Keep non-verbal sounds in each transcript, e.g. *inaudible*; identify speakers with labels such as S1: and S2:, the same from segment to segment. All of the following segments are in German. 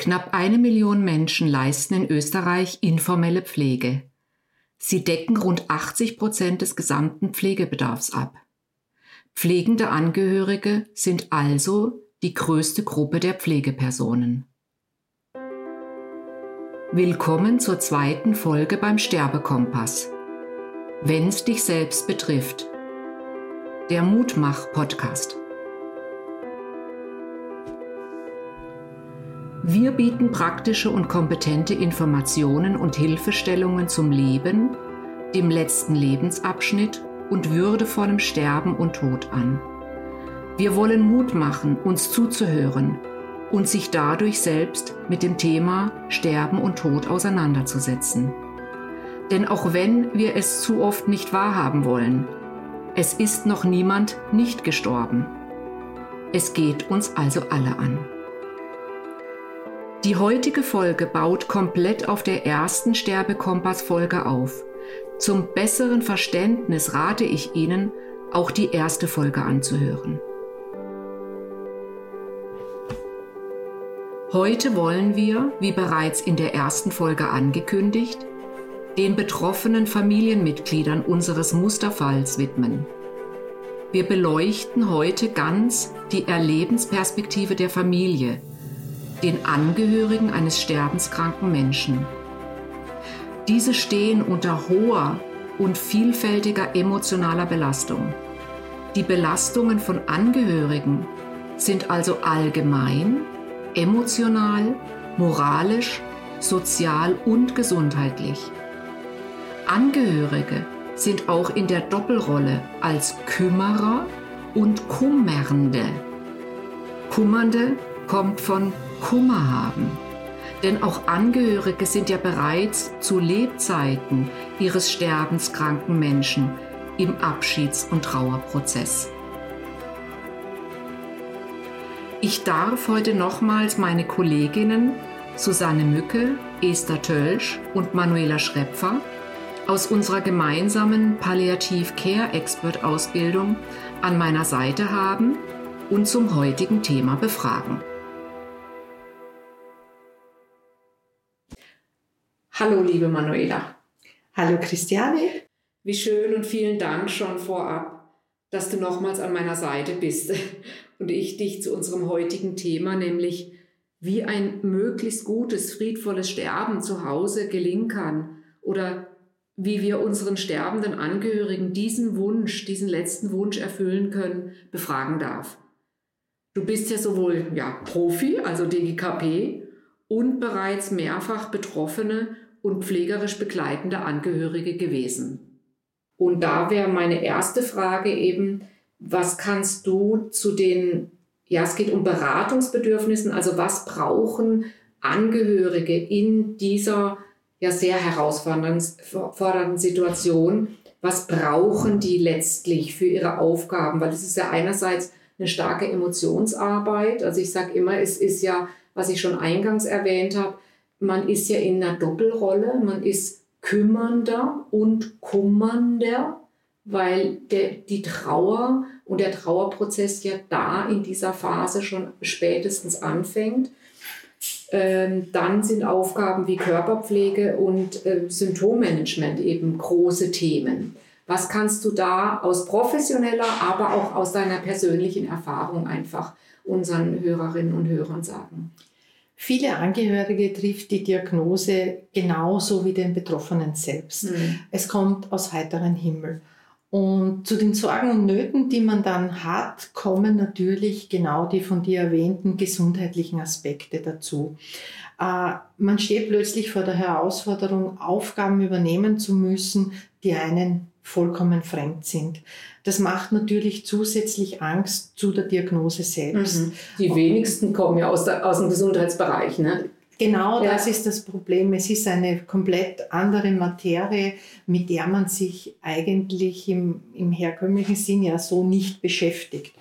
S1: Knapp eine Million Menschen leisten in Österreich informelle Pflege. Sie decken rund 80 Prozent des gesamten Pflegebedarfs ab. Pflegende Angehörige sind also die größte Gruppe der Pflegepersonen. Willkommen zur zweiten Folge beim Sterbekompass. Wenn's dich selbst betrifft. Der Mutmach-Podcast. Wir bieten praktische und kompetente Informationen und Hilfestellungen zum Leben, dem letzten Lebensabschnitt und würdevollem Sterben und Tod an. Wir wollen Mut machen, uns zuzuhören und sich dadurch selbst mit dem Thema Sterben und Tod auseinanderzusetzen. Denn auch wenn wir es zu oft nicht wahrhaben wollen, es ist noch niemand nicht gestorben. Es geht uns also alle an. Die heutige Folge baut komplett auf der ersten Sterbekompass-Folge auf. Zum besseren Verständnis rate ich Ihnen, auch die erste Folge anzuhören. Heute wollen wir, wie bereits in der ersten Folge angekündigt, den betroffenen Familienmitgliedern unseres Musterfalls widmen. Wir beleuchten heute ganz die Erlebensperspektive der Familie, den Angehörigen eines sterbenskranken Menschen. Diese stehen unter hoher und vielfältiger emotionaler Belastung. Die Belastungen von Angehörigen sind also allgemein, emotional, moralisch, sozial und gesundheitlich. Angehörige sind auch in der Doppelrolle als Kümmerer und Kummernde. Kummernde kommt von Kummer haben. Denn auch Angehörige sind ja bereits zu Lebzeiten ihres sterbenskranken Menschen im Abschieds- und Trauerprozess. Ich darf heute nochmals meine Kolleginnen Susanne Mücke, Esther Tölsch und Manuela Schrepfer aus unserer gemeinsamen Palliativ Care Expert Ausbildung an meiner Seite haben und zum heutigen Thema befragen. Hallo, liebe Manuela.
S2: Hallo, Christiane.
S1: Wie schön und vielen Dank schon vorab, dass du nochmals an meiner Seite bist *laughs* und ich dich zu unserem heutigen Thema, nämlich wie ein möglichst gutes, friedvolles Sterben zu Hause gelingen kann oder wie wir unseren sterbenden Angehörigen diesen Wunsch, diesen letzten Wunsch erfüllen können, befragen darf. Du bist ja sowohl ja, Profi, also DGKP, und bereits mehrfach Betroffene und pflegerisch begleitende Angehörige gewesen. Und da wäre meine erste Frage eben, was kannst du zu den, ja, es geht um Beratungsbedürfnissen, also was brauchen Angehörige in dieser ja sehr herausfordernden Situation, was brauchen die letztlich für ihre Aufgaben? Weil es ist ja einerseits eine starke Emotionsarbeit. Also ich sage immer, es ist ja, was ich schon eingangs erwähnt habe, man ist ja in einer Doppelrolle, man ist kümmernder und kummernder, weil der, die Trauer und der Trauerprozess ja da in dieser Phase schon spätestens anfängt. Ähm, dann sind Aufgaben wie Körperpflege und äh, Symptommanagement eben große Themen. Was kannst du da aus professioneller, aber auch aus deiner persönlichen Erfahrung einfach unseren Hörerinnen und Hörern sagen?
S2: Viele Angehörige trifft die Diagnose genauso wie den Betroffenen selbst. Mhm. Es kommt aus heiterem Himmel. Und zu den Sorgen und Nöten, die man dann hat, kommen natürlich genau die von dir erwähnten gesundheitlichen Aspekte dazu. Äh, man steht plötzlich vor der Herausforderung, Aufgaben übernehmen zu müssen, die einen vollkommen fremd sind. Das macht natürlich zusätzlich Angst zu der Diagnose selbst. Mhm.
S1: Die wenigsten kommen ja aus, der, aus dem Gesundheitsbereich. Ne?
S2: Genau ja. das ist das Problem. Es ist eine komplett andere Materie, mit der man sich eigentlich im, im herkömmlichen Sinn ja so nicht beschäftigt.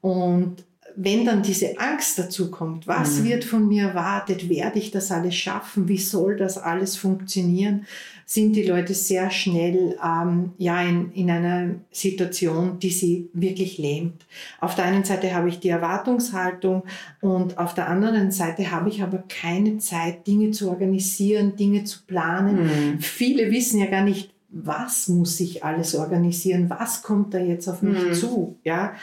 S2: Und wenn dann diese Angst dazu kommt, was mhm. wird von mir erwartet, werde ich das alles schaffen, wie soll das alles funktionieren, sind die Leute sehr schnell ähm, ja, in, in einer Situation, die sie wirklich lähmt. Auf der einen Seite habe ich die Erwartungshaltung und auf der anderen Seite habe ich aber keine Zeit, Dinge zu organisieren, Dinge zu planen. Mhm. Viele wissen ja gar nicht, was muss ich alles organisieren, was kommt da jetzt auf mich mhm. zu, ja.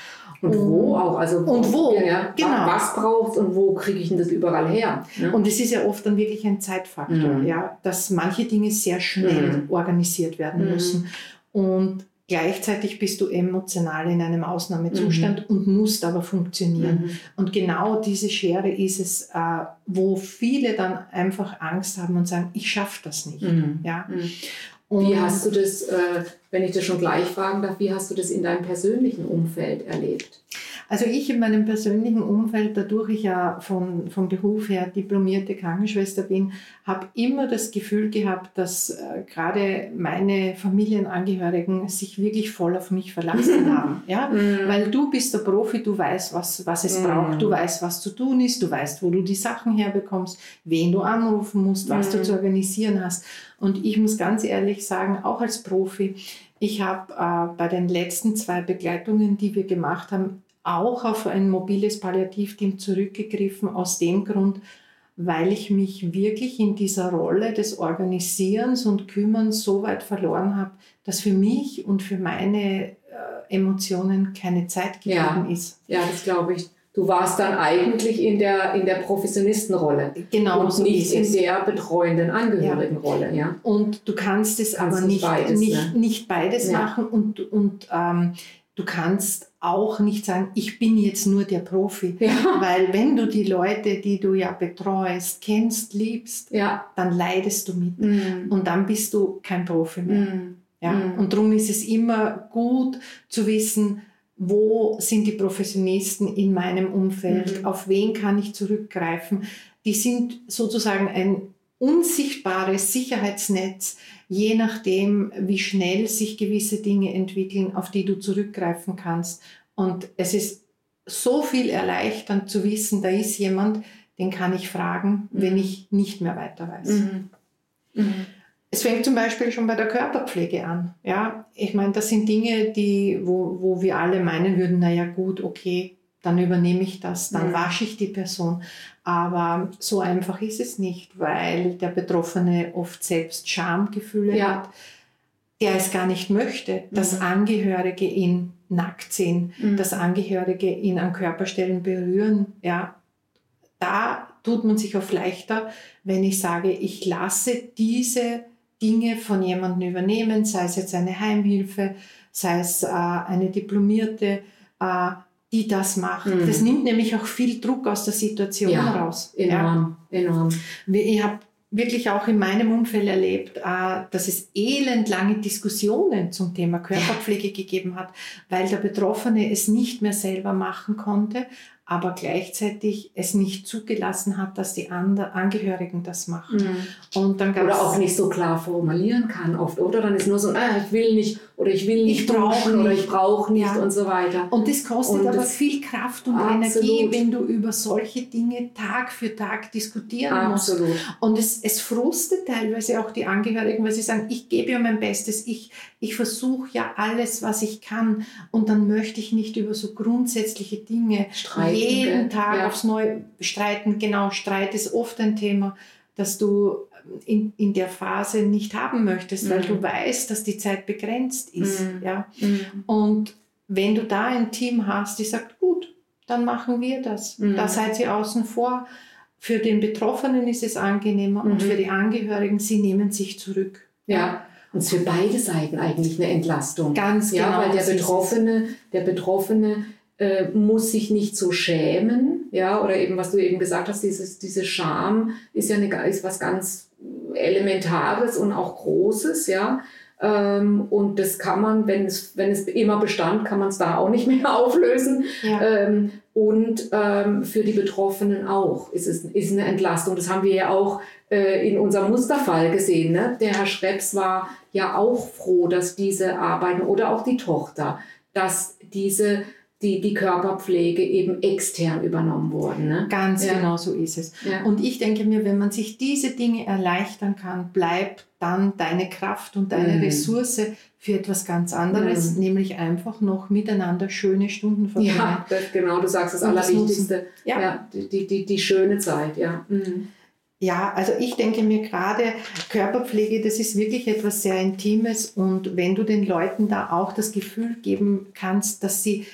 S1: Und wo auch, also
S2: und wo,
S1: ja, genau. was braucht und wo kriege ich denn das überall her?
S2: Ne? Und es ist ja oft dann wirklich ein Zeitfaktor, mhm. ja, dass manche Dinge sehr schnell mhm. organisiert werden mhm. müssen. Und gleichzeitig bist du emotional in einem Ausnahmezustand mhm. und musst aber funktionieren. Mhm. Und genau diese Schere ist es, äh, wo viele dann einfach Angst haben und sagen, ich schaffe das nicht.
S1: Mhm.
S2: Ja?
S1: Wie hast du das, äh, wenn ich das schon gleich fragen darf, wie hast du das in deinem persönlichen Umfeld erlebt?
S2: Also ich in meinem persönlichen Umfeld, dadurch ich ja von, vom Beruf her diplomierte Krankenschwester bin, habe immer das Gefühl gehabt, dass äh, gerade meine Familienangehörigen sich wirklich voll auf mich verlassen *laughs* haben. Ja? Mm. Weil du bist der Profi, du weißt, was, was es mm. braucht, du weißt, was zu tun ist, du weißt, wo du die Sachen herbekommst, wen du anrufen musst, was mm. du zu organisieren hast. Und ich muss ganz ehrlich sagen, auch als Profi, ich habe äh, bei den letzten zwei Begleitungen, die wir gemacht haben, auch auf ein mobiles Palliativteam zurückgegriffen, aus dem Grund, weil ich mich wirklich in dieser Rolle des Organisierens und Kümmerns so weit verloren habe, dass für mich und für meine äh, Emotionen keine Zeit gegeben
S1: ja.
S2: ist.
S1: Ja, das glaube ich. Du warst dann eigentlich in der, in der Professionistenrolle
S2: genau,
S1: und
S2: so
S1: nicht in der betreuenden Angehörigenrolle. Ja.
S2: ja. Und du kannst es kannst aber nicht beides, nicht, ne? nicht beides ja. machen und, und ähm, du kannst auch nicht sagen, ich bin jetzt nur der Profi. Ja. Weil wenn du die Leute, die du ja betreust, kennst, liebst,
S1: ja.
S2: dann leidest du mit.
S1: Mhm.
S2: Und dann bist du kein Profi mehr.
S1: Mhm.
S2: Ja? Mhm. Und darum ist es immer gut zu wissen, wo sind die Professionisten in meinem Umfeld, mhm. auf wen kann ich zurückgreifen. Die sind sozusagen ein unsichtbares Sicherheitsnetz, je nachdem, wie schnell sich gewisse Dinge entwickeln, auf die du zurückgreifen kannst. Und es ist so viel erleichternd zu wissen, da ist jemand, den kann ich fragen, wenn mhm. ich nicht mehr weiter weiß.
S1: Mhm.
S2: Mhm. Es fängt zum Beispiel schon bei der Körperpflege an. Ja, ich meine, das sind Dinge, die, wo, wo wir alle meinen würden, naja gut, okay, dann übernehme ich das, dann mhm. wasche ich die Person. Aber so einfach ist es nicht, weil der Betroffene oft selbst Schamgefühle ja. hat, der es gar nicht möchte, dass mhm. Angehörige ihn nackt sehen, mhm. dass Angehörige ihn an Körperstellen berühren. Ja, da tut man sich oft leichter, wenn ich sage, ich lasse diese Dinge von jemandem übernehmen, sei es jetzt eine Heimhilfe, sei es äh, eine Diplomierte, äh, die das macht. Mhm. Das nimmt nämlich auch viel Druck aus der Situation
S1: ja,
S2: raus.
S1: Enorm, ja. enorm.
S2: Ich habe wirklich auch in meinem Umfeld erlebt, äh, dass es elendlange Diskussionen zum Thema Körperpflege ja. gegeben hat, weil der Betroffene es nicht mehr selber machen konnte, aber gleichzeitig es nicht zugelassen hat, dass die anderen Angehörigen das machen.
S1: Mhm. Und dann oder auch nicht so klar formulieren kann oft, oder? Dann ist nur so, ah, ich will nicht oder ich will nicht
S2: ich brauche
S1: oder ich brauche nicht ja. und so weiter.
S2: Und das kostet und aber das viel Kraft und absolut. Energie, wenn du über solche Dinge Tag für Tag diskutieren
S1: absolut.
S2: musst. Und es, es frustet teilweise auch die Angehörigen, weil sie sagen, ich gebe ja mein Bestes, ich, ich versuche ja alles, was ich kann und dann möchte ich nicht über so grundsätzliche Dinge
S1: Streiten
S2: jeden Tag ja. aufs Neue streiten. Genau, Streit ist oft ein Thema, das du in, in der Phase nicht haben möchtest, mhm. weil du weißt, dass die Zeit begrenzt ist.
S1: Mhm.
S2: Ja?
S1: Mhm.
S2: Und wenn du da ein Team hast, die sagt, gut, dann machen wir das.
S1: Mhm.
S2: Da seid ihr außen vor. Für den Betroffenen ist es angenehmer und mhm. für die Angehörigen, sie nehmen sich zurück.
S1: Ja. Und es ist für beide Seiten eigentlich eine Entlastung.
S2: Ganz
S1: ja,
S2: genau.
S1: Weil der Betroffene, der Betroffene äh, muss sich nicht so schämen, ja, oder eben, was du eben gesagt hast, dieses, diese Scham ist ja eine, ist was ganz Elementares und auch Großes, ja. Ähm, und das kann man, wenn es, wenn es immer bestand, kann man es da auch nicht *laughs* mehr auflösen.
S2: Ja.
S1: Ähm, und ähm, für die Betroffenen auch ist es ist eine Entlastung. Das haben wir ja auch äh, in unserem Musterfall gesehen. Ne? Der Herr Schreps war ja auch froh, dass diese Arbeiten oder auch die Tochter, dass diese die, die Körperpflege eben extern übernommen wurden. Ne?
S2: Ganz ja. genau so ist es. Ja. Und ich denke mir, wenn man sich diese Dinge erleichtern kann, bleibt dann deine Kraft und deine mhm. Ressource für etwas ganz anderes, mhm. nämlich einfach noch miteinander schöne Stunden
S1: verbringen. Ja, das, genau, du sagst das und Allerwichtigste. Das ja. ja. die, die, die schöne Zeit, ja. Mhm.
S2: Ja, also ich denke mir gerade, Körperpflege, das ist wirklich etwas sehr Intimes und wenn du den Leuten da auch das Gefühl geben kannst, dass sie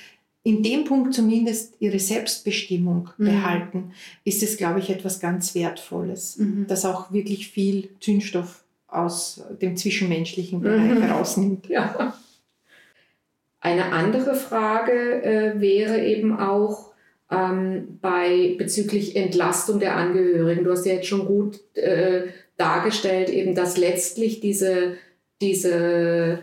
S2: in dem Punkt zumindest ihre Selbstbestimmung mhm. behalten, ist es, glaube ich, etwas ganz Wertvolles, mhm. das auch wirklich viel Zündstoff aus dem zwischenmenschlichen Bereich mhm. herausnimmt.
S1: Ja. Eine andere Frage äh, wäre eben auch ähm, bei bezüglich Entlastung der Angehörigen. Du hast ja jetzt schon gut äh, dargestellt, eben, dass letztlich diese, diese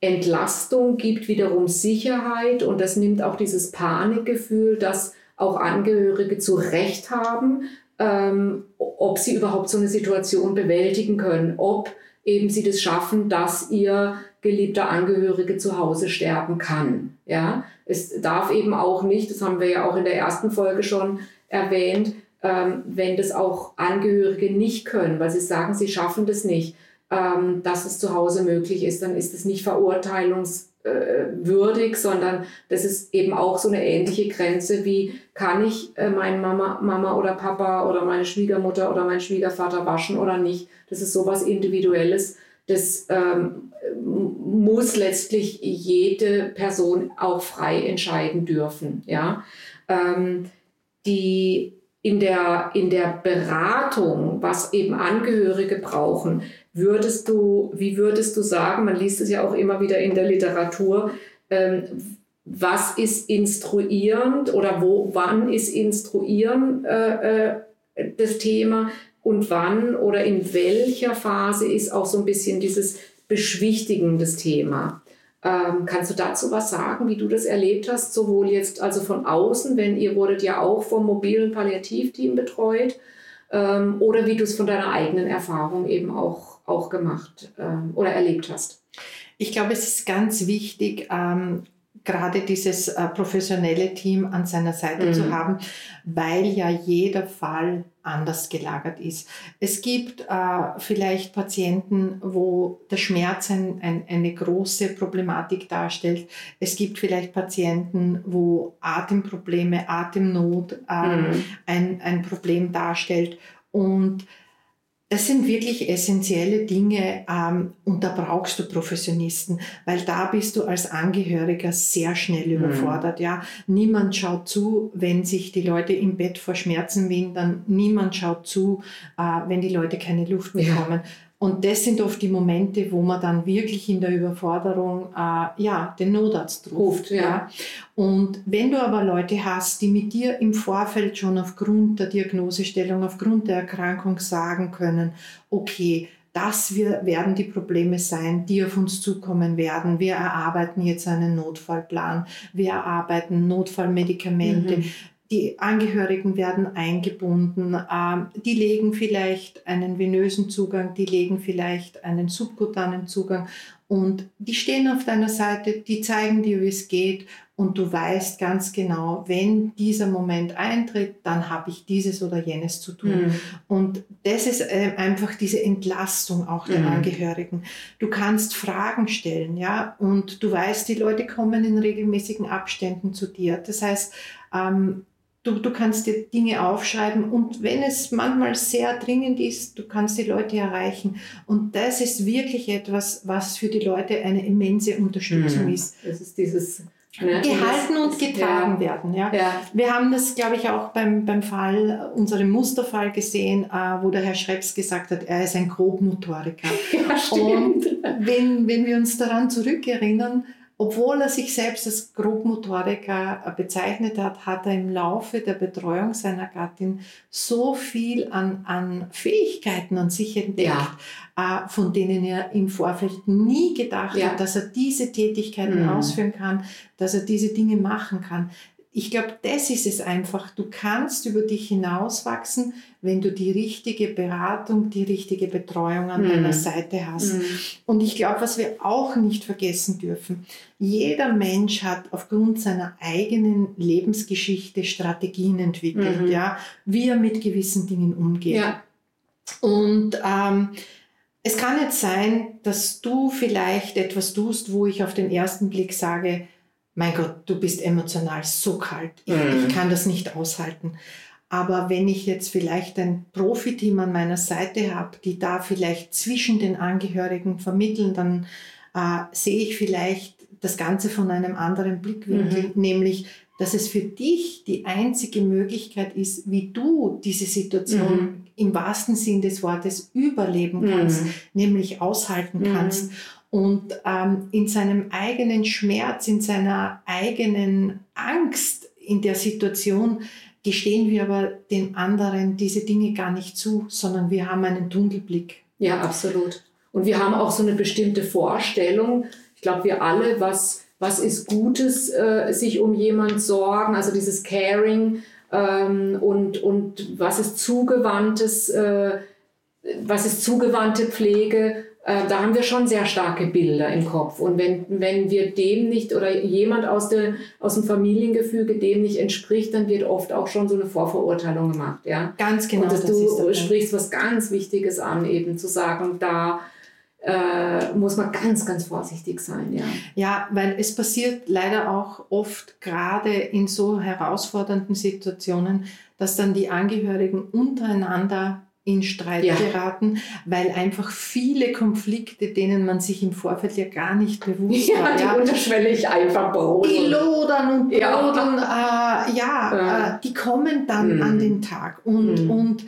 S1: Entlastung gibt wiederum Sicherheit und das nimmt auch dieses Panikgefühl, dass auch Angehörige zu Recht haben, ähm, ob sie überhaupt so eine Situation bewältigen können, ob eben sie das schaffen, dass ihr geliebter Angehörige zu Hause sterben kann. Ja, es darf eben auch nicht, das haben wir ja auch in der ersten Folge schon erwähnt, ähm, wenn das auch Angehörige nicht können, weil sie sagen, sie schaffen das nicht, ähm, dass es zu Hause möglich ist, dann ist es nicht verurteilungswürdig, sondern das ist eben auch so eine ähnliche Grenze wie, kann ich äh, meine Mama, Mama oder Papa oder meine Schwiegermutter oder meinen Schwiegervater waschen oder nicht. Das ist sowas Individuelles. Das ähm, muss letztlich jede Person auch frei entscheiden dürfen. Ja? Ähm, die in der, in der Beratung, was eben Angehörige brauchen, würdest du, wie würdest du sagen, man liest es ja auch immer wieder in der Literatur, ähm, was ist instruierend oder wo, wann ist instruieren äh, äh, das Thema und wann oder in welcher Phase ist auch so ein bisschen dieses Beschwichtigen das Thema. Ähm, kannst du dazu was sagen, wie du das erlebt hast, sowohl jetzt also von außen, wenn ihr wurdet ja auch vom mobilen Palliativteam betreut, ähm, oder wie du es von deiner eigenen Erfahrung eben auch, auch gemacht ähm, oder erlebt hast?
S2: Ich glaube, es ist ganz wichtig, ähm, gerade dieses äh, professionelle Team an seiner Seite mhm. zu haben, weil ja jeder Fall anders gelagert ist. Es gibt äh, vielleicht Patienten, wo der Schmerz ein, ein, eine große Problematik darstellt. Es gibt vielleicht Patienten, wo Atemprobleme, Atemnot äh, mhm. ein, ein Problem darstellt. Und das sind wirklich essentielle Dinge ähm, und da brauchst du Professionisten, weil da bist du als Angehöriger sehr schnell mhm. überfordert. Ja, niemand schaut zu, wenn sich die Leute im Bett vor Schmerzen windern. Niemand schaut zu, äh, wenn die Leute keine Luft bekommen. Ja. Und das sind oft die Momente, wo man dann wirklich in der Überforderung äh, ja, den Notarzt ruft. Ja. ja. Und wenn du aber Leute hast, die mit dir im Vorfeld schon aufgrund der Diagnosestellung, aufgrund der Erkrankung sagen können, okay, das wir, werden die Probleme sein, die auf uns zukommen werden. Wir erarbeiten jetzt einen Notfallplan, wir erarbeiten Notfallmedikamente. Mhm die Angehörigen werden eingebunden, ähm, die legen vielleicht einen venösen Zugang, die legen vielleicht einen subkutanen Zugang und die stehen auf deiner Seite, die zeigen dir, wie es geht und du weißt ganz genau, wenn dieser Moment eintritt, dann habe ich dieses oder jenes zu tun. Mhm. Und das ist äh, einfach diese Entlastung auch der mhm. Angehörigen. Du kannst Fragen stellen, ja, und du weißt, die Leute kommen in regelmäßigen Abständen zu dir. Das heißt, ähm, Du, du kannst dir Dinge aufschreiben und wenn es manchmal sehr dringend ist, du kannst die Leute erreichen. Und das ist wirklich etwas, was für die Leute eine immense Unterstützung mhm. ist.
S1: Das ist dieses
S2: Ne? gehalten und getragen ja. werden. Ja. ja. Wir haben das, glaube ich, auch beim, beim Fall, unserem Musterfall gesehen, äh, wo der Herr Schreps gesagt hat, er ist ein Grobmotoriker. *laughs* Ja, und wenn, wenn wir uns daran zurückerinnern, obwohl er sich selbst als Grobmotoriker bezeichnet hat, hat er im Laufe der Betreuung seiner Gattin so viel an, an Fähigkeiten an sich entdeckt, ja. äh, von denen er im Vorfeld nie gedacht ja. hat, dass er diese Tätigkeiten mhm. ausführen kann, dass er diese Dinge machen kann ich glaube, das ist es einfach. Du kannst über dich hinauswachsen, wenn du die richtige Beratung, die richtige Betreuung an mhm. deiner Seite hast. Mhm. Und ich glaube, was wir auch nicht vergessen dürfen, jeder Mensch hat aufgrund seiner eigenen Lebensgeschichte Strategien entwickelt, mhm. ja, wie er mit gewissen Dingen umgeht. Ja. Und ähm, es kann jetzt sein, dass du vielleicht etwas tust, wo ich auf den ersten Blick sage, mein Gott, du bist emotional so kalt, ich, mhm. ich kann das nicht aushalten. Aber wenn ich jetzt vielleicht ein Profiteam an meiner Seite habe, die da vielleicht zwischen den Angehörigen vermitteln, dann äh, sehe ich vielleicht das Ganze von einem anderen Blickwinkel, mhm. nämlich, dass es für dich die einzige Möglichkeit ist, wie du diese Situation mhm. im wahrsten Sinn des Wortes überleben kannst, mhm. nämlich aushalten mhm. kannst und ähm, in seinem eigenen Schmerz, in seiner eigenen Angst in der Situation gestehen wir aber den anderen diese Dinge gar nicht zu, sondern wir haben einen Tunnelblick.
S1: Ja, absolut. Und wir haben auch so eine bestimmte Vorstellung, ich glaube, wir alle, was, was ist Gutes, äh, sich um jemand sorgen, also dieses Caring ähm, und, und was ist zugewandtes, äh, was ist zugewandte Pflege da haben wir schon sehr starke Bilder im Kopf. Und wenn, wenn wir dem nicht oder jemand aus, der, aus dem Familiengefüge dem nicht entspricht, dann wird oft auch schon so eine Vorverurteilung gemacht. Ja?
S2: Ganz genau.
S1: Und dass du sprichst was ganz Wichtiges an, eben zu sagen, da äh, muss man ganz, ganz vorsichtig sein. Ja.
S2: ja, weil es passiert leider auch oft gerade in so herausfordernden Situationen, dass dann die Angehörigen untereinander in Streit ja. geraten, weil einfach viele Konflikte, denen man sich im Vorfeld ja gar nicht bewusst
S1: ja, war. Die ja, unterschwellig einfach
S2: brodeln. Die lodern und brodeln, ja, äh, ja, ja. Äh, die kommen dann mhm. an den Tag. Und, mhm. und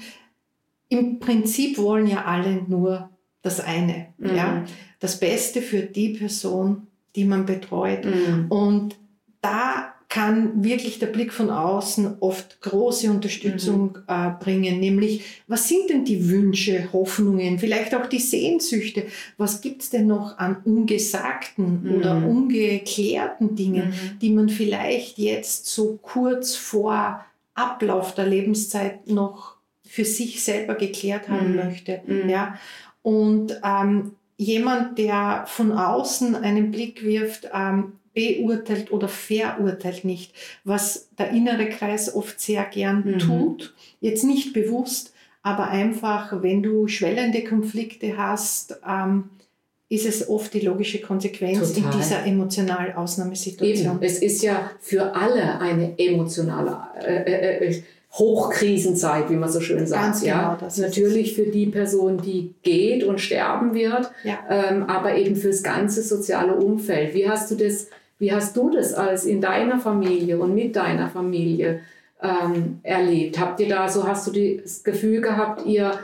S2: im Prinzip wollen ja alle nur das eine. Mhm. Ja? Das Beste für die Person, die man betreut. Mhm. Und da kann wirklich der Blick von außen oft große Unterstützung mhm. äh, bringen, nämlich was sind denn die Wünsche, Hoffnungen, vielleicht auch die Sehnsüchte, was gibt's denn noch an ungesagten mhm. oder ungeklärten Dingen, mhm. die man vielleicht jetzt so kurz vor Ablauf der Lebenszeit noch für sich selber geklärt haben mhm. möchte. Mhm. Ja? Und ähm, jemand, der von außen einen Blick wirft, ähm, beurteilt oder verurteilt nicht, was der innere Kreis oft sehr gern mhm. tut. Jetzt nicht bewusst, aber einfach, wenn du schwellende Konflikte hast, ähm, ist es oft die logische Konsequenz Total. in dieser emotional Ausnahmesituation.
S1: Eben. Es ist ja für alle eine emotionale äh, äh, äh Hochkrisenzeit, wie man so schön sagt. Ganz genau, ja. das Natürlich für die Person, die geht und sterben wird, ja. ähm, aber eben fürs ganze soziale Umfeld. Wie hast du das wie hast du das als in deiner Familie und mit deiner Familie ähm, erlebt? Habt ihr da so, hast du das Gefühl gehabt, ihr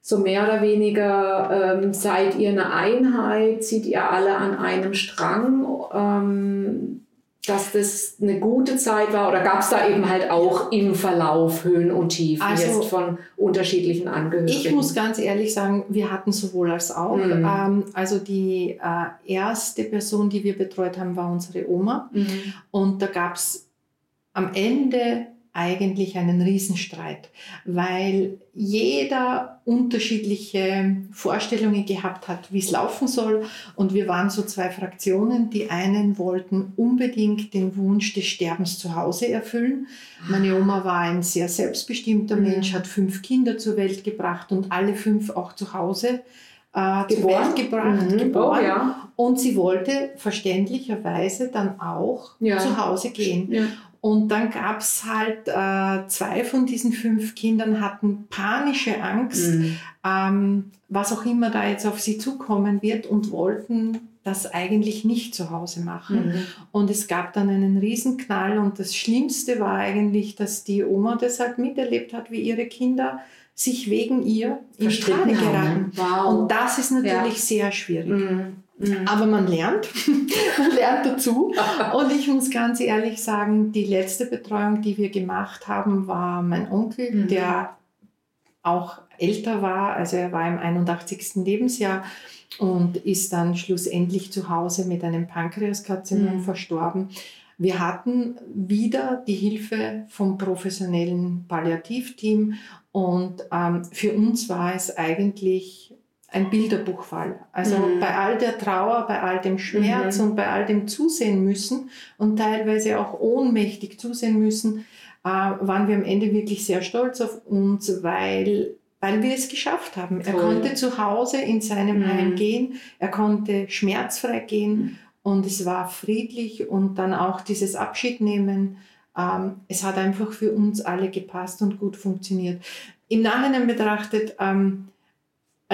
S1: so mehr oder weniger ähm, seid ihr eine Einheit, zieht ihr alle an einem Strang? Ähm, dass das eine gute Zeit war oder gab es da eben halt auch im Verlauf Höhen und Tiefen also, jetzt von unterschiedlichen Angehörigen?
S2: Ich muss ganz ehrlich sagen, wir hatten sowohl als auch. Mhm. Ähm, also die äh, erste Person, die wir betreut haben, war unsere Oma. Mhm. Und da gab es am Ende eigentlich einen Riesenstreit, weil jeder unterschiedliche Vorstellungen gehabt hat, wie es laufen soll. Und wir waren so zwei Fraktionen. Die einen wollten unbedingt den Wunsch des Sterbens zu Hause erfüllen. Meine Oma war ein sehr selbstbestimmter mhm. Mensch, hat fünf Kinder zur Welt gebracht und alle fünf auch zu Hause äh, zur Welt gebracht, mhm. geboren. Oh, ja. Und sie wollte verständlicherweise dann auch ja. zu Hause gehen. Ja. Und dann gab es halt äh, zwei von diesen fünf Kindern hatten panische Angst, mhm. ähm, was auch immer da jetzt auf sie zukommen wird und wollten das eigentlich nicht zu Hause machen. Mhm. Und es gab dann einen Riesenknall und das Schlimmste war eigentlich, dass die Oma das halt miterlebt hat, wie ihre Kinder sich wegen ihr in Strade geraten. Wow. Und das ist natürlich ja. sehr schwierig. Mhm. Mhm. Aber man lernt, *laughs* man lernt dazu. *laughs* Und ich muss ganz ehrlich sagen, die letzte Betreuung, die wir gemacht haben, war mein Onkel, mhm. der auch älter war, also er war im 81. Lebensjahr und ist dann schlussendlich zu Hause mit einem Pankreaskarzinom mhm. verstorben. Wir hatten wieder die Hilfe vom professionellen Palliativteam und ähm, für uns war es eigentlich ein Bilderbuchfall. Also mhm. bei all der Trauer, bei all dem Schmerz mhm. und bei all dem Zusehen müssen und teilweise auch ohnmächtig zusehen müssen, äh, waren wir am Ende wirklich sehr stolz auf uns, weil weil wir es geschafft haben. Toll. Er konnte zu Hause in seinem mhm. Heim gehen, er konnte schmerzfrei gehen mhm. und es war friedlich und dann auch dieses Abschiednehmen. Ähm, es hat einfach für uns alle gepasst und gut funktioniert. Im Nachhinein betrachtet, ähm,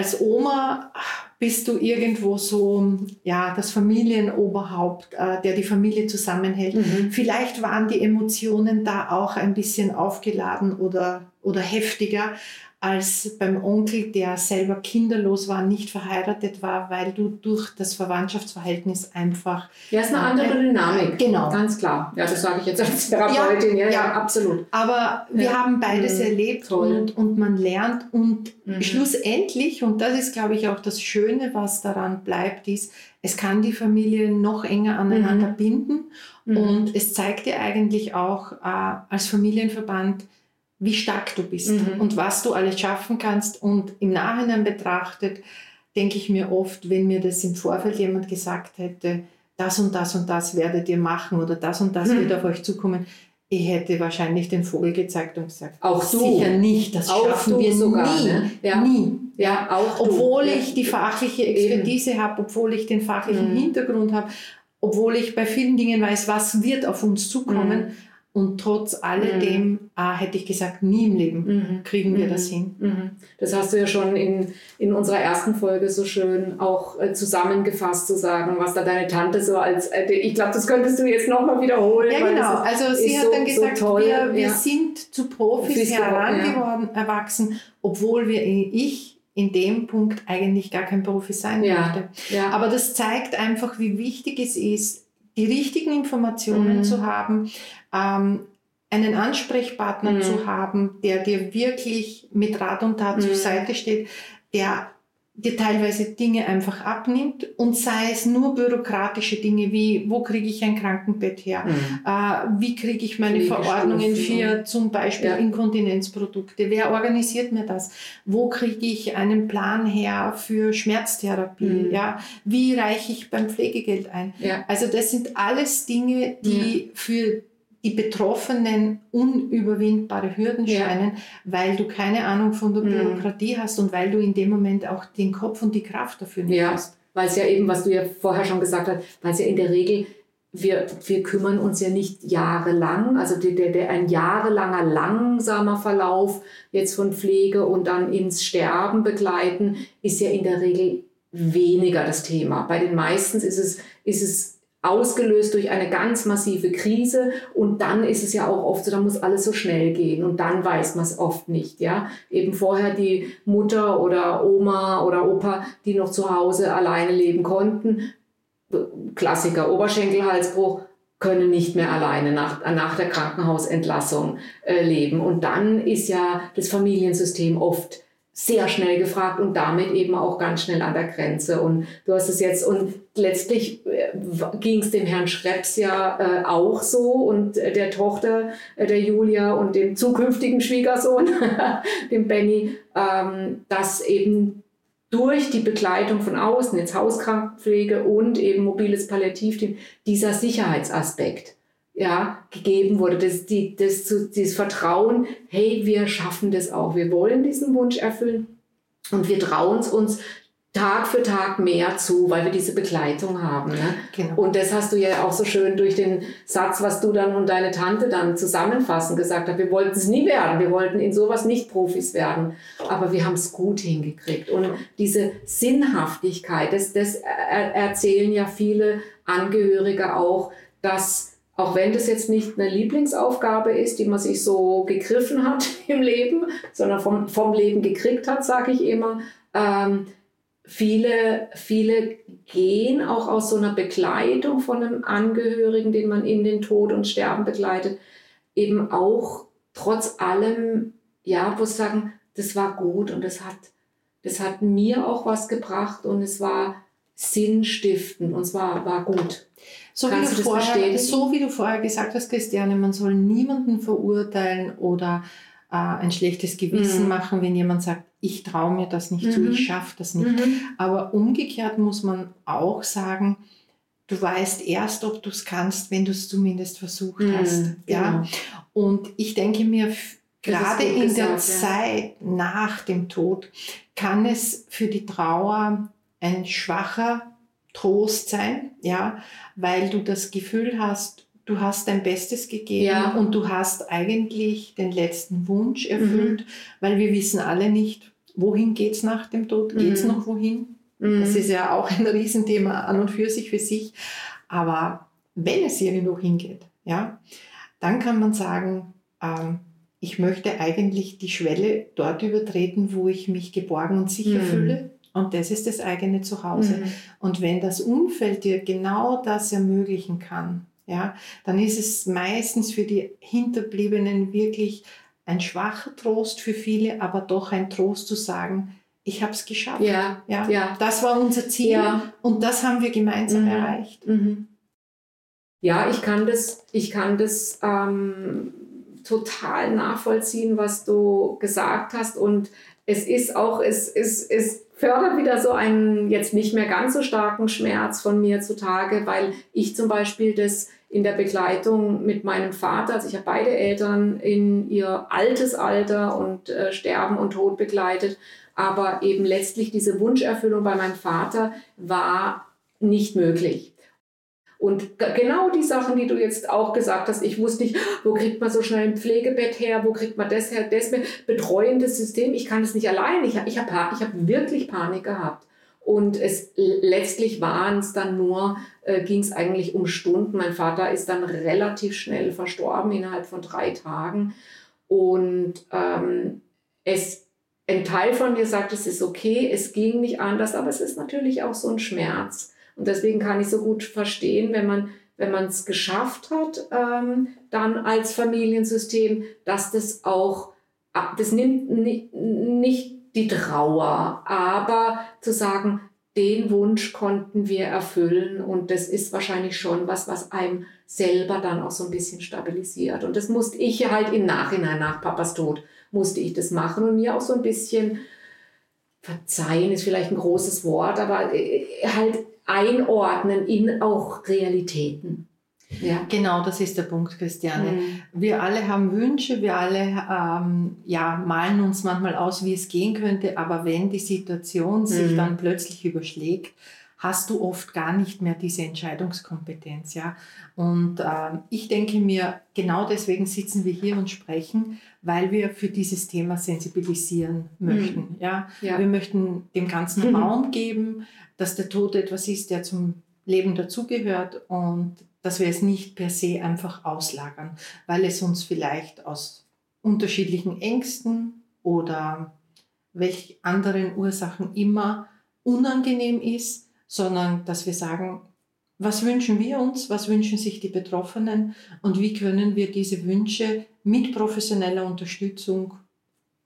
S2: als Oma bist du irgendwo so, ja, das Familienoberhaupt, äh, der die Familie zusammenhält. Mhm. Vielleicht waren die Emotionen da auch ein bisschen aufgeladen oder, oder heftiger als beim Onkel, der selber kinderlos war, nicht verheiratet war, weil du durch das Verwandtschaftsverhältnis einfach.
S1: Ja, ist eine andere äh, Dynamik.
S2: Genau.
S1: Ganz klar. Ja, das sage ich jetzt als Therapeutin. Ja, ja, ja absolut.
S2: Aber wir ja. haben beides mhm. erlebt und, und man lernt und mhm. schlussendlich, und das ist, glaube ich, auch das Schöne, was daran bleibt, ist, es kann die Familie noch enger aneinander mhm. binden mhm. und es zeigt dir eigentlich auch äh, als Familienverband, wie stark du bist mhm. und was du alles schaffen kannst. Und im Nachhinein betrachtet, denke ich mir oft, wenn mir das im Vorfeld jemand gesagt hätte, das und das und das werdet ihr machen oder das und das mhm. wird auf euch zukommen, ich hätte wahrscheinlich den Vogel gezeigt und gesagt,
S1: auch du. sicher
S2: nicht, das auch schaffen wir sogar, nie. Ne?
S1: Ja.
S2: Nie.
S1: Ja, auch
S2: obwohl du. ich die fachliche Expertise habe, obwohl ich den fachlichen mhm. Hintergrund habe, obwohl ich bei vielen Dingen weiß, was wird auf uns zukommen. Mhm. Und trotz alledem mhm. äh, hätte ich gesagt, nie im Leben mhm. kriegen wir mhm. das hin.
S1: Mhm. Das hast du ja schon in, in unserer ersten Folge so schön auch äh, zusammengefasst zu sagen, was da deine Tante so als, äh, ich glaube, das könntest du jetzt nochmal wiederholen.
S2: Ja, genau. also sie hat so, dann gesagt, so wir, wir ja. sind zu Profis herangeworden, ja. erwachsen, obwohl wir, ich in dem Punkt eigentlich gar kein Profi sein ja. möchte. Ja. Aber das zeigt einfach, wie wichtig es ist, die richtigen Informationen mhm. zu haben, ähm, einen Ansprechpartner mhm. zu haben, der dir wirklich mit Rat und Tat mhm. zur Seite steht, der dir teilweise Dinge einfach abnimmt und sei es nur bürokratische Dinge wie, wo kriege ich ein Krankenbett her, mhm. äh, wie kriege ich meine Verordnungen für zum Beispiel ja. Inkontinenzprodukte, wer organisiert mir das, wo kriege ich einen Plan her für Schmerztherapie, mhm. ja, wie reiche ich beim Pflegegeld ein. Ja. Also das sind alles Dinge, die ja. für die Betroffenen unüberwindbare Hürden scheinen, ja. weil du keine Ahnung von der mhm. Bürokratie hast und weil du in dem Moment auch den Kopf und die Kraft dafür nicht
S1: ja.
S2: hast.
S1: Weil es ja eben, was du ja vorher schon gesagt hast, weil es ja in der Regel, wir, wir kümmern uns ja nicht jahrelang, also der, der, der, ein jahrelanger langsamer Verlauf jetzt von Pflege und dann ins Sterben begleiten, ist ja in der Regel weniger das Thema. Bei den meisten ist es, ist es ausgelöst durch eine ganz massive Krise und dann ist es ja auch oft so, da muss alles so schnell gehen und dann weiß man es oft nicht, ja. Eben vorher die Mutter oder Oma oder Opa, die noch zu Hause alleine leben konnten, Klassiker, Oberschenkelhalsbruch, können nicht mehr alleine nach, nach der Krankenhausentlassung äh, leben. Und dann ist ja das Familiensystem oft sehr schnell gefragt und damit eben auch ganz schnell an der Grenze. Und du hast es jetzt, und letztlich äh, ging es dem Herrn Schreps ja äh, auch so und äh, der Tochter äh, der Julia und dem zukünftigen Schwiegersohn, *laughs* dem Benny, ähm, dass eben durch die Begleitung von außen, jetzt Hauskrankenpflege und eben mobiles Palliativteam, dieser Sicherheitsaspekt ja, gegeben wurde, das, die, das, dieses Vertrauen, hey, wir schaffen das auch, wir wollen diesen Wunsch erfüllen und wir trauen es uns Tag für Tag mehr zu, weil wir diese Begleitung haben. Ne? Genau. Und das hast du ja auch so schön durch den Satz, was du dann und deine Tante dann zusammenfassend gesagt hast. Wir wollten es nie werden, wir wollten in sowas nicht Profis werden, aber wir haben es gut hingekriegt. Und diese Sinnhaftigkeit, das, das erzählen ja viele Angehörige auch, dass auch wenn das jetzt nicht eine Lieblingsaufgabe ist, die man sich so gegriffen hat *laughs* im Leben, sondern vom, vom Leben gekriegt hat, sage ich immer. Ähm, viele, viele gehen auch aus so einer Begleitung von einem Angehörigen, den man in den Tod und Sterben begleitet, eben auch trotz allem, ja, wo sie sagen, das war gut und das hat, das hat mir auch was gebracht und es war, Sinnstiften und zwar war gut.
S2: So wie, du vorher, so wie du vorher gesagt hast, Christiane, man soll niemanden verurteilen oder äh, ein schlechtes Gewissen mhm. machen, wenn jemand sagt, ich traue mir das nicht mhm. zu, ich schaffe das nicht. Mhm. Aber umgekehrt muss man auch sagen, du weißt erst, ob du es kannst, wenn du es zumindest versucht mhm. hast. Ja? Genau. Und ich denke mir, gerade in gesagt, der ja. Zeit nach dem Tod kann es für die Trauer ein schwacher Trost sein, ja, weil du das Gefühl hast, du hast dein Bestes gegeben ja. und du hast eigentlich den letzten Wunsch erfüllt, mhm. weil wir wissen alle nicht, wohin geht es nach dem Tod, geht es mhm. noch wohin? Mhm. Das ist ja auch ein Riesenthema an und für sich für sich. Aber wenn es irgendwo hingeht, ja, dann kann man sagen, ähm, ich möchte eigentlich die Schwelle dort übertreten, wo ich mich geborgen und sicher mhm. fühle. Und das ist das eigene Zuhause. Mhm. Und wenn das Umfeld dir genau das ermöglichen kann, ja, dann ist es meistens für die Hinterbliebenen wirklich ein schwacher Trost für viele, aber doch ein Trost zu sagen, ich habe es geschafft. Ja, ja, ja, Das war unser Ziel ja. und das haben wir gemeinsam mhm. erreicht. Mhm.
S1: Ja, ich kann das, ich kann das ähm, total nachvollziehen, was du gesagt hast. Und es ist auch, es, es, es fördert wieder so einen jetzt nicht mehr ganz so starken Schmerz von mir zutage, weil ich zum Beispiel das in der Begleitung mit meinem Vater, also ich habe beide Eltern in ihr altes Alter und äh, Sterben und Tod begleitet, aber eben letztlich diese Wunscherfüllung bei meinem Vater war nicht möglich. Und genau die Sachen, die du jetzt auch gesagt hast, ich wusste nicht, wo kriegt man so schnell ein Pflegebett her, wo kriegt man das her, das mehr, betreuendes System, ich kann es nicht allein, ich, ich habe ich hab wirklich Panik gehabt. Und es letztlich waren es dann nur, äh, ging es eigentlich um Stunden. Mein Vater ist dann relativ schnell verstorben, innerhalb von drei Tagen. Und ähm, es, ein Teil von mir sagt, es ist okay, es ging nicht anders, aber es ist natürlich auch so ein Schmerz. Und deswegen kann ich so gut verstehen, wenn man wenn man es geschafft hat, ähm, dann als Familiensystem, dass das auch, ah, das nimmt nicht die Trauer, aber zu sagen, den Wunsch konnten wir erfüllen und das ist wahrscheinlich schon was, was einem selber dann auch so ein bisschen stabilisiert. Und das musste ich halt im Nachhinein, nach Papas Tod, musste ich das machen und mir auch so ein bisschen verzeihen ist vielleicht ein großes Wort, aber äh, halt einordnen in auch Realitäten.
S2: Ja. Genau, das ist der Punkt, Christiane. Mhm. Wir alle haben Wünsche, wir alle ähm, ja, malen uns manchmal aus, wie es gehen könnte, aber wenn die Situation mhm. sich dann plötzlich überschlägt, hast du oft gar nicht mehr diese Entscheidungskompetenz. Ja? Und ähm, ich denke mir, genau deswegen sitzen wir hier und sprechen, weil wir für dieses Thema sensibilisieren möchten. Mhm. Ja? ja? Wir möchten dem Ganzen *laughs* Raum geben, dass der Tod etwas ist, der zum Leben dazugehört und dass wir es nicht per se einfach auslagern, weil es uns vielleicht aus unterschiedlichen Ängsten oder welch anderen Ursachen immer unangenehm ist, sondern dass wir sagen, was wünschen wir uns, was wünschen sich die Betroffenen und wie können wir diese Wünsche mit professioneller Unterstützung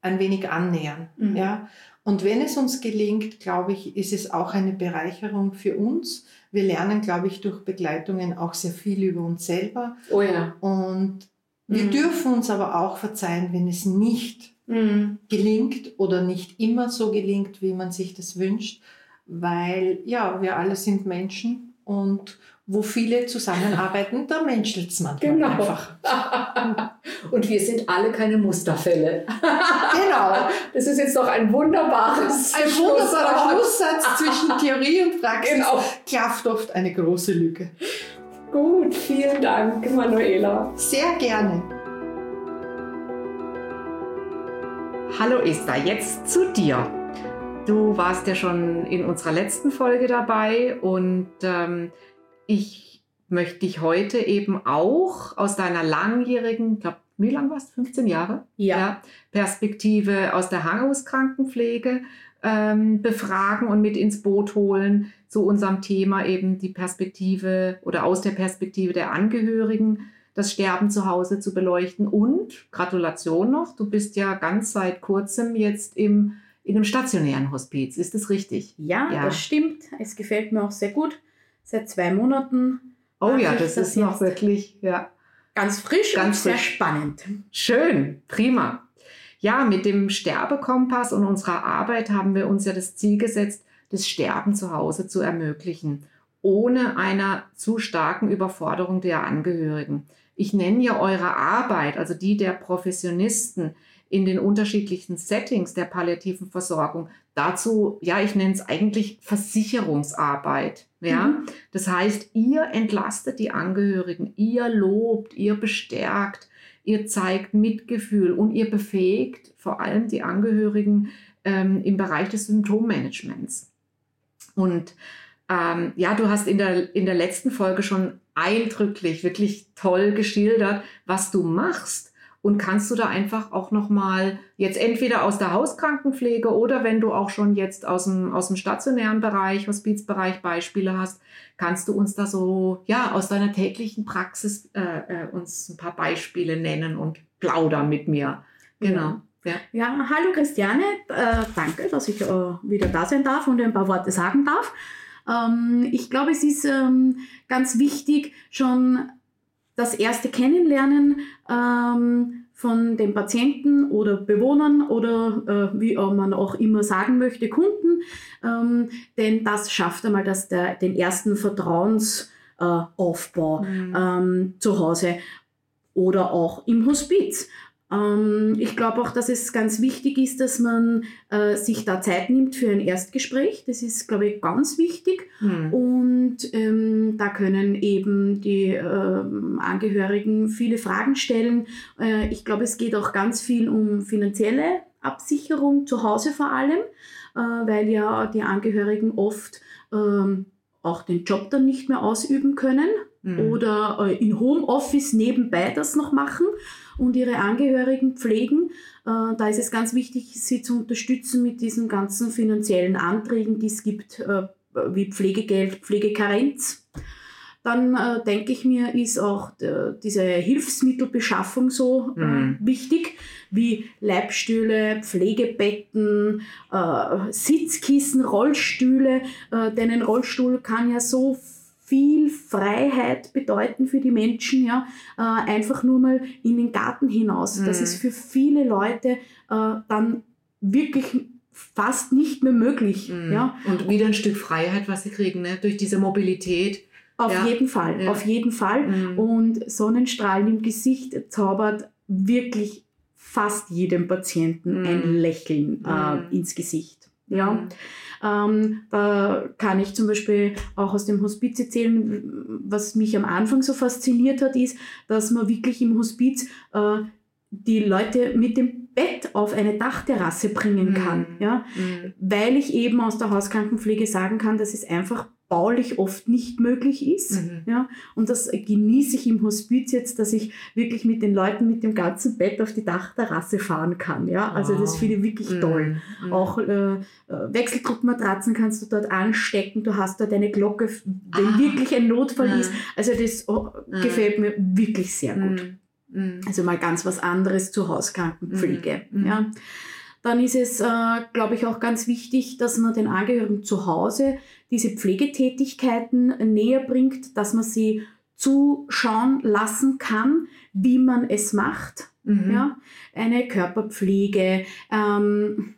S2: ein wenig annähern. Mhm. Ja? Und wenn es uns gelingt, glaube ich, ist es auch eine Bereicherung für uns. Wir lernen, glaube ich, durch Begleitungen auch sehr viel über uns selber.
S1: Oh ja.
S2: Und wir mhm. dürfen uns aber auch verzeihen, wenn es nicht mhm. gelingt oder nicht immer so gelingt, wie man sich das wünscht, weil ja, wir alle sind Menschen und wo viele zusammenarbeiten, da menschelt es manchmal genau. einfach. *laughs*
S1: Und wir sind alle keine Musterfälle. genau. *laughs* Das ist jetzt doch ein wunderbares
S2: Ein wunderbarer Schlusssatz zwischen Theorie und Praxis. Genau. Klafft oft eine große Lücke.
S1: Gut, vielen Dank, Manuela.
S2: Sehr gerne.
S1: Hallo Esther, jetzt zu dir. Du warst ja schon in unserer letzten Folge dabei und ähm, ich möchte dich heute eben auch aus deiner langjährigen, glaube wie lange warst du? 15 Jahre?
S2: Ja. ja.
S1: Perspektive aus der Hangauskrankenpflege ähm, befragen und mit ins Boot holen zu unserem Thema eben die Perspektive oder aus der Perspektive der Angehörigen das Sterben zu Hause zu beleuchten. Und Gratulation noch, du bist ja ganz seit kurzem jetzt im in einem stationären Hospiz. Ist das richtig?
S3: Ja, ja, das stimmt. Es gefällt mir auch sehr gut. Seit zwei Monaten.
S1: Oh ja, das, das ist noch wirklich, ja.
S3: Ganz frisch
S1: ganz
S3: und
S1: frisch.
S3: sehr spannend.
S1: Schön, prima. Ja, mit dem Sterbekompass und unserer Arbeit haben wir uns ja das Ziel gesetzt, das Sterben zu Hause zu ermöglichen, ohne einer zu starken Überforderung der Angehörigen. Ich nenne ja eure Arbeit, also die der Professionisten in den unterschiedlichen Settings der palliativen Versorgung, dazu, ja, ich nenne es eigentlich Versicherungsarbeit. Ja? Mhm. Das heißt, ihr entlastet die Angehörigen, ihr lobt, ihr bestärkt, ihr zeigt Mitgefühl und ihr befähigt vor allem die Angehörigen ähm, im Bereich des Symptommanagements. Und ähm, ja, du hast in der, in der letzten Folge schon eindrücklich, wirklich toll geschildert, was du machst. Und kannst du da einfach auch nochmal jetzt entweder aus der Hauskrankenpflege oder wenn du auch schon jetzt aus dem, aus dem stationären Bereich, Hospizbereich Beispiele hast, kannst du uns da so, ja, aus deiner täglichen Praxis äh, äh, uns ein paar Beispiele nennen und plaudern mit mir.
S3: Genau. Ja, ja hallo Christiane, äh, danke, dass ich äh, wieder da sein darf und ein paar Worte sagen darf. Ähm, ich glaube, es ist ähm, ganz wichtig, schon das erste Kennenlernen ähm, von den Patienten oder Bewohnern oder äh, wie man auch immer sagen möchte, Kunden. Ähm, denn das schafft einmal das der, den ersten Vertrauensaufbau äh, mhm. ähm, zu Hause oder auch im Hospiz. Ähm, ich glaube auch, dass es ganz wichtig ist, dass man äh, sich da Zeit nimmt für ein Erstgespräch. Das ist, glaube ich, ganz wichtig. Mhm. Und ähm, da können eben die äh, Angehörigen viele Fragen stellen. Äh, ich glaube, es geht auch ganz viel um finanzielle Absicherung zu Hause vor allem, äh, weil ja die Angehörigen oft ähm, auch den Job dann nicht mehr ausüben können mhm. oder äh, in Homeoffice nebenbei das noch machen und ihre Angehörigen pflegen. Äh, da ist es ganz wichtig, sie zu unterstützen mit diesen ganzen finanziellen Anträgen, die es gibt, äh, wie Pflegegeld, Pflegekarenz. Dann äh, denke ich mir, ist auch diese Hilfsmittelbeschaffung so mhm. wichtig, wie Leibstühle, Pflegebetten, Sitzkissen, Rollstühle. denn ein Rollstuhl kann ja so viel Freiheit bedeuten für die Menschen, ja, äh, einfach nur mal in den Garten hinaus. Mhm. Das ist für viele Leute äh, dann wirklich fast nicht mehr möglich. Mhm. Ja.
S1: Und wieder ein Stück Freiheit, was sie kriegen, ne? durch diese Mobilität.
S3: Auf ja. jeden Fall, ja. auf jeden Fall. Mhm. Und Sonnenstrahlen im Gesicht zaubert wirklich fast jedem Patienten ein mhm. Lächeln äh, mhm. ins Gesicht. Ja. Mhm. Ähm, da kann ich zum Beispiel auch aus dem Hospiz erzählen, was mich am Anfang so fasziniert hat, ist, dass man wirklich im Hospiz äh, die Leute mit dem Bett auf eine Dachterrasse bringen kann. Mhm. Ja? Mhm. Weil ich eben aus der Hauskrankenpflege sagen kann, dass es einfach baulich oft nicht möglich ist. Mhm. Ja? Und das genieße ich im Hospiz jetzt, dass ich wirklich mit den Leuten mit dem ganzen Bett auf die Dachterrasse fahren kann. Ja? Also wow. das finde ich wirklich mhm. toll. Mhm. Auch äh, äh, Wechseldruckmatratzen kannst du dort anstecken, du hast dort eine Glocke, wenn ah. wirklich ein Notfall ist. Also das oh, mhm. gefällt mir wirklich sehr gut. Mhm. Mhm. Also mal ganz was anderes zur Hauskrankenpflege. Ja? Dann ist es, äh, glaube ich, auch ganz wichtig, dass man den Angehörigen zu Hause diese Pflegetätigkeiten näher bringt, dass man sie zuschauen lassen kann, wie man es macht. Mhm. Ja? Eine Körperpflege, ähm,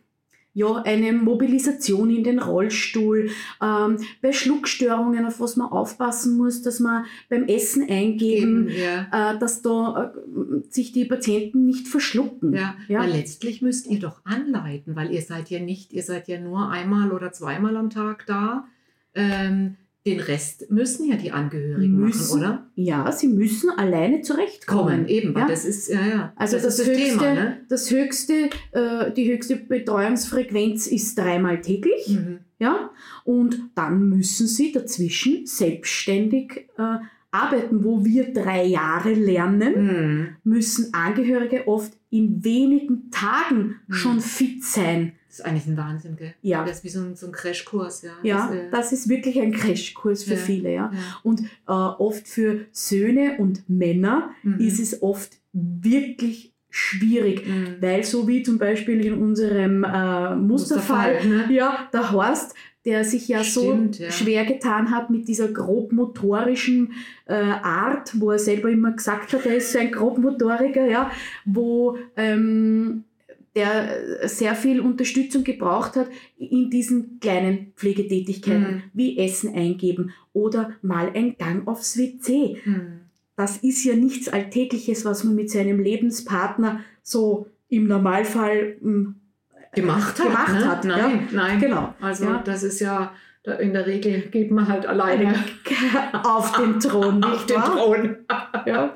S3: ja, eine Mobilisation in den Rollstuhl, ähm, bei Schluckstörungen, auf was man aufpassen muss, dass man beim Essen eingeben, Eben, ja. äh, dass da äh, sich die Patienten nicht verschlucken.
S1: Ja, ja, weil letztlich müsst ihr doch anleiten, weil ihr seid ja nicht, ihr seid ja nur einmal oder zweimal am Tag da. Ähm, den Rest müssen ja die Angehörigen müssen, machen, oder?
S3: Ja, sie müssen alleine zurechtkommen. Kommen,
S1: eben,
S3: ja?
S1: das ist, ja, ja.
S3: Also das, das, das höchste, Thema, ne? das höchste, äh, die höchste Betreuungsfrequenz ist dreimal täglich, mhm. ja, und dann müssen sie dazwischen selbstständig äh, arbeiten, wo wir drei Jahre lernen, mhm. müssen Angehörige oft in wenigen Tagen mhm. schon fit sein.
S1: Das ist eigentlich ein Wahnsinn, gell?
S3: Ja.
S1: Das ist wie so ein, so ein Crashkurs, ja.
S3: Ja, das, äh, das, ist wirklich ein Crashkurs für ja, viele, ja. ja. Und äh, oft für Söhne und Männer mhm. ist es oft wirklich schwierig, mhm. weil so wie zum Beispiel in unserem äh, Musterfall, Musterfall ne? ja, der Horst, der sich ja Stimmt, so ja. schwer getan hat mit dieser grobmotorischen äh, Art, wo er selber immer gesagt hat, er ist so ein Grobmotoriker, ja, wo ähm, der sehr viel Unterstützung gebraucht hat in diesen kleinen Pflegetätigkeiten, mhm. wie Essen eingeben oder mal ein Gang aufs WC. Mhm. Das ist ja nichts Alltägliches, was man mit seinem Lebenspartner so im Normalfall mh, hm,
S1: gemacht hat.
S3: Gemacht
S1: ne?
S3: hat.
S1: Nein, ja. nein. Genau. Also ja. das ist ja in der Regel geht man halt alleine *laughs*
S3: auf den Thron.
S1: auf den Thron.
S3: ja.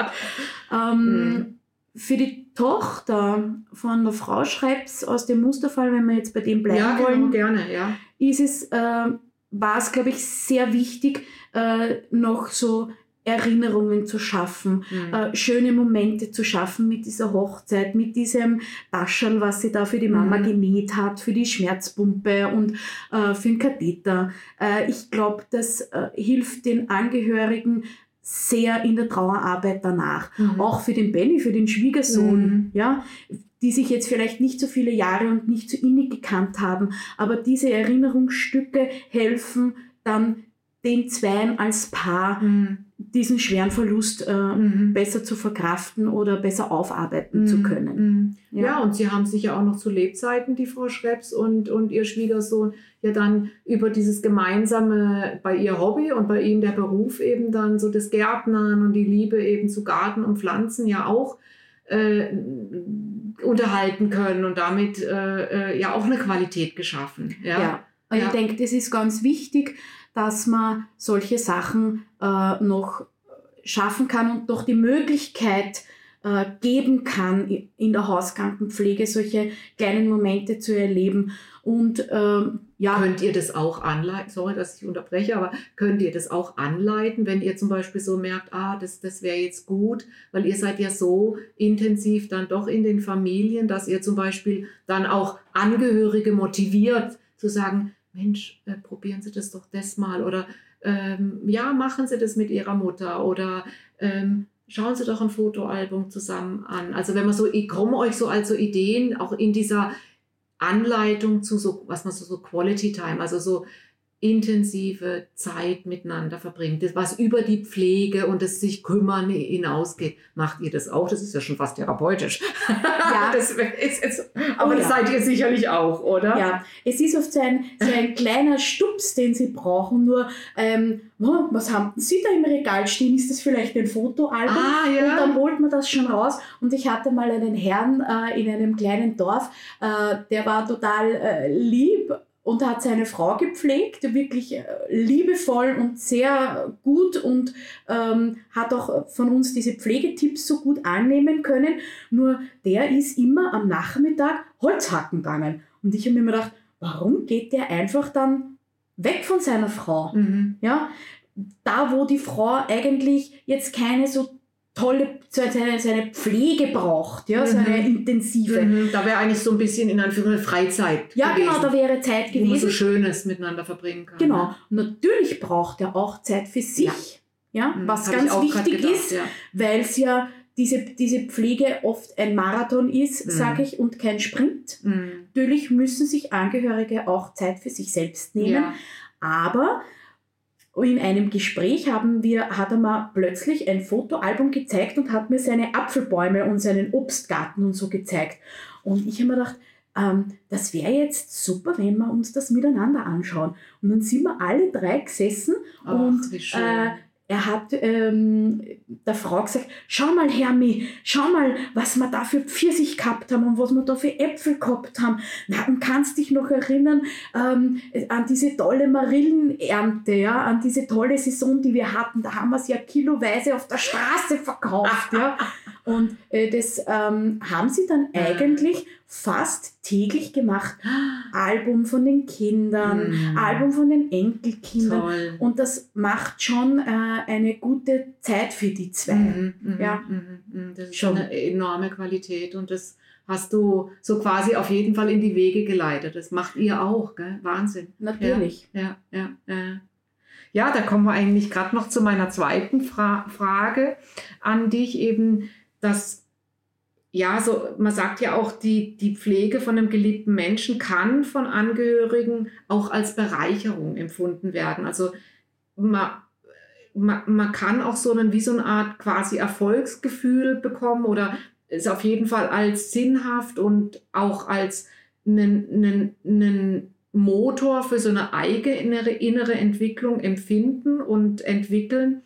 S3: ähm, mhm. Für die Tochter von der Frau Schreibs aus dem Musterfall, wenn wir jetzt bei dem bleiben ja, genau, wollen,
S1: gerne, ja.
S3: ist es, äh, war es, glaube ich, sehr wichtig, äh, noch so Erinnerungen zu schaffen, mhm. äh, schöne Momente zu schaffen mit dieser Hochzeit, mit diesem Taschel, was sie da für die Mama mhm. genäht hat, für die Schmerzpumpe und äh, für den Katheter. Äh, ich glaube, das äh, hilft den Angehörigen sehr in der Trauerarbeit danach. Mhm. Auch für den Benny, für den Schwiegersohn, mhm. ja, die sich jetzt vielleicht nicht so viele Jahre und nicht so innig gekannt haben, aber diese Erinnerungsstücke helfen dann den Zweien als Paar mhm diesen schweren Verlust äh, mhm. besser zu verkraften oder besser aufarbeiten mhm. zu können.
S1: Mhm. Ja. ja. und Sie haben sich ja auch noch zu Lebzeiten, die Frau Schreps und, und Ihr Schwiegersohn, ja dann über dieses gemeinsame, bei ihr Hobby und bei ihm der Beruf eben dann so das Gärtnern und die Liebe eben zu Garten und Pflanzen ja auch äh, unterhalten können und damit äh, äh, ja auch eine Qualität geschaffen. Ja, ja.
S3: Und ja. ich denke, das ist ganz wichtig, dass man solche Sachen äh, noch schaffen kann und noch die Möglichkeit äh, geben kann, in der Hauskrankenpflege solche kleinen Momente zu erleben. Und ähm, ja.
S1: Könnt ihr das auch anleiten? Sorry, dass ich unterbreche, aber könnt ihr das auch anleiten, wenn ihr zum Beispiel so merkt, ah, das, das wäre jetzt gut, weil ihr seid ja so intensiv dann doch in den Familien, dass ihr zum Beispiel dann auch Angehörige motiviert, zu sagen, Mensch, äh, probieren Sie das doch das mal oder ähm, ja, machen Sie das mit Ihrer Mutter oder ähm, schauen Sie doch ein Fotoalbum zusammen an. Also wenn man so, ich komme euch so als so Ideen auch in dieser Anleitung zu so, was man so, so Quality Time, also so intensive Zeit miteinander verbringt, was über die Pflege und das sich kümmern hinausgeht. Macht ihr das auch? Das ist ja schon fast therapeutisch. Ja. *laughs* das jetzt, aber oh, das ja. seid ihr sicherlich auch, oder?
S3: Ja, es ist oft so ein, so ein kleiner Stups, den sie brauchen. Nur, ähm, oh, was haben Sie da im Regal stehen? Ist das vielleicht ein Fotoalbum?
S1: Ah, ja.
S3: Und dann holt man das schon raus. Und ich hatte mal einen Herrn äh, in einem kleinen Dorf, äh, der war total äh, lieb und hat seine Frau gepflegt, wirklich äh, liebevoll und sehr gut und ähm, hat auch von uns diese Pflegetipps so gut annehmen können. Nur der ist immer am Nachmittag Holzhacken gegangen. Und ich habe mir immer gedacht, warum geht der einfach dann weg von seiner Frau? Mhm. Ja, da wo die Frau eigentlich jetzt keine so tolle, seine, seine Pflege braucht, ja, mhm. seine intensive.
S1: Mhm. Da wäre eigentlich so ein bisschen in Anführungszeichen Freizeit.
S3: Ja, gewesen, genau, da wäre Zeit gewesen. Wo man
S1: so Schönes miteinander verbringen kann.
S3: Genau. Ne? Natürlich braucht er auch Zeit für sich. Ja, ja mhm. was Hab ganz wichtig gedacht, ist, ja. weil es ja diese, diese Pflege oft ein Marathon ist, mhm. sage ich, und kein Sprint. Mhm. Natürlich müssen sich Angehörige auch Zeit für sich selbst nehmen. Ja. Aber in einem Gespräch haben wir, hat er mir plötzlich ein Fotoalbum gezeigt und hat mir seine Apfelbäume und seinen Obstgarten und so gezeigt. Und ich habe mir gedacht, ähm, das wäre jetzt super, wenn wir uns das miteinander anschauen. Und dann sind wir alle drei gesessen Ach, und äh, er hat ähm, der Frau gesagt, schau mal Hermi, schau mal, was wir da für Pfirsich gehabt haben und was wir da für Äpfel gehabt haben. Na, und kannst dich noch erinnern ähm, an diese tolle Marillenernte, ja, an diese tolle Saison, die wir hatten. Da haben wir sie ja kiloweise auf der Straße verkauft. ja. *laughs* Und äh, das ähm, haben sie dann eigentlich fast täglich gemacht. Album von den Kindern, mm. Album von den Enkelkindern. Toll. Und das macht schon äh, eine gute Zeit für die zwei. Mm,
S1: mm, ja. Das ist schon eine enorme Qualität und das hast du so quasi auf jeden Fall in die Wege geleitet. Das macht ihr auch, gell? Wahnsinn.
S3: Natürlich.
S1: Ja, ja, ja. ja. da kommen wir eigentlich gerade noch zu meiner zweiten Fra Frage an dich eben, dass ja, so, man sagt ja auch, die, die Pflege von einem geliebten Menschen kann von Angehörigen auch als Bereicherung empfunden werden. Also man, man, man kann auch so einen, wie so eine Art quasi Erfolgsgefühl bekommen oder es auf jeden Fall als sinnhaft und auch als einen, einen, einen Motor für so eine eigene innere, innere Entwicklung empfinden und entwickeln.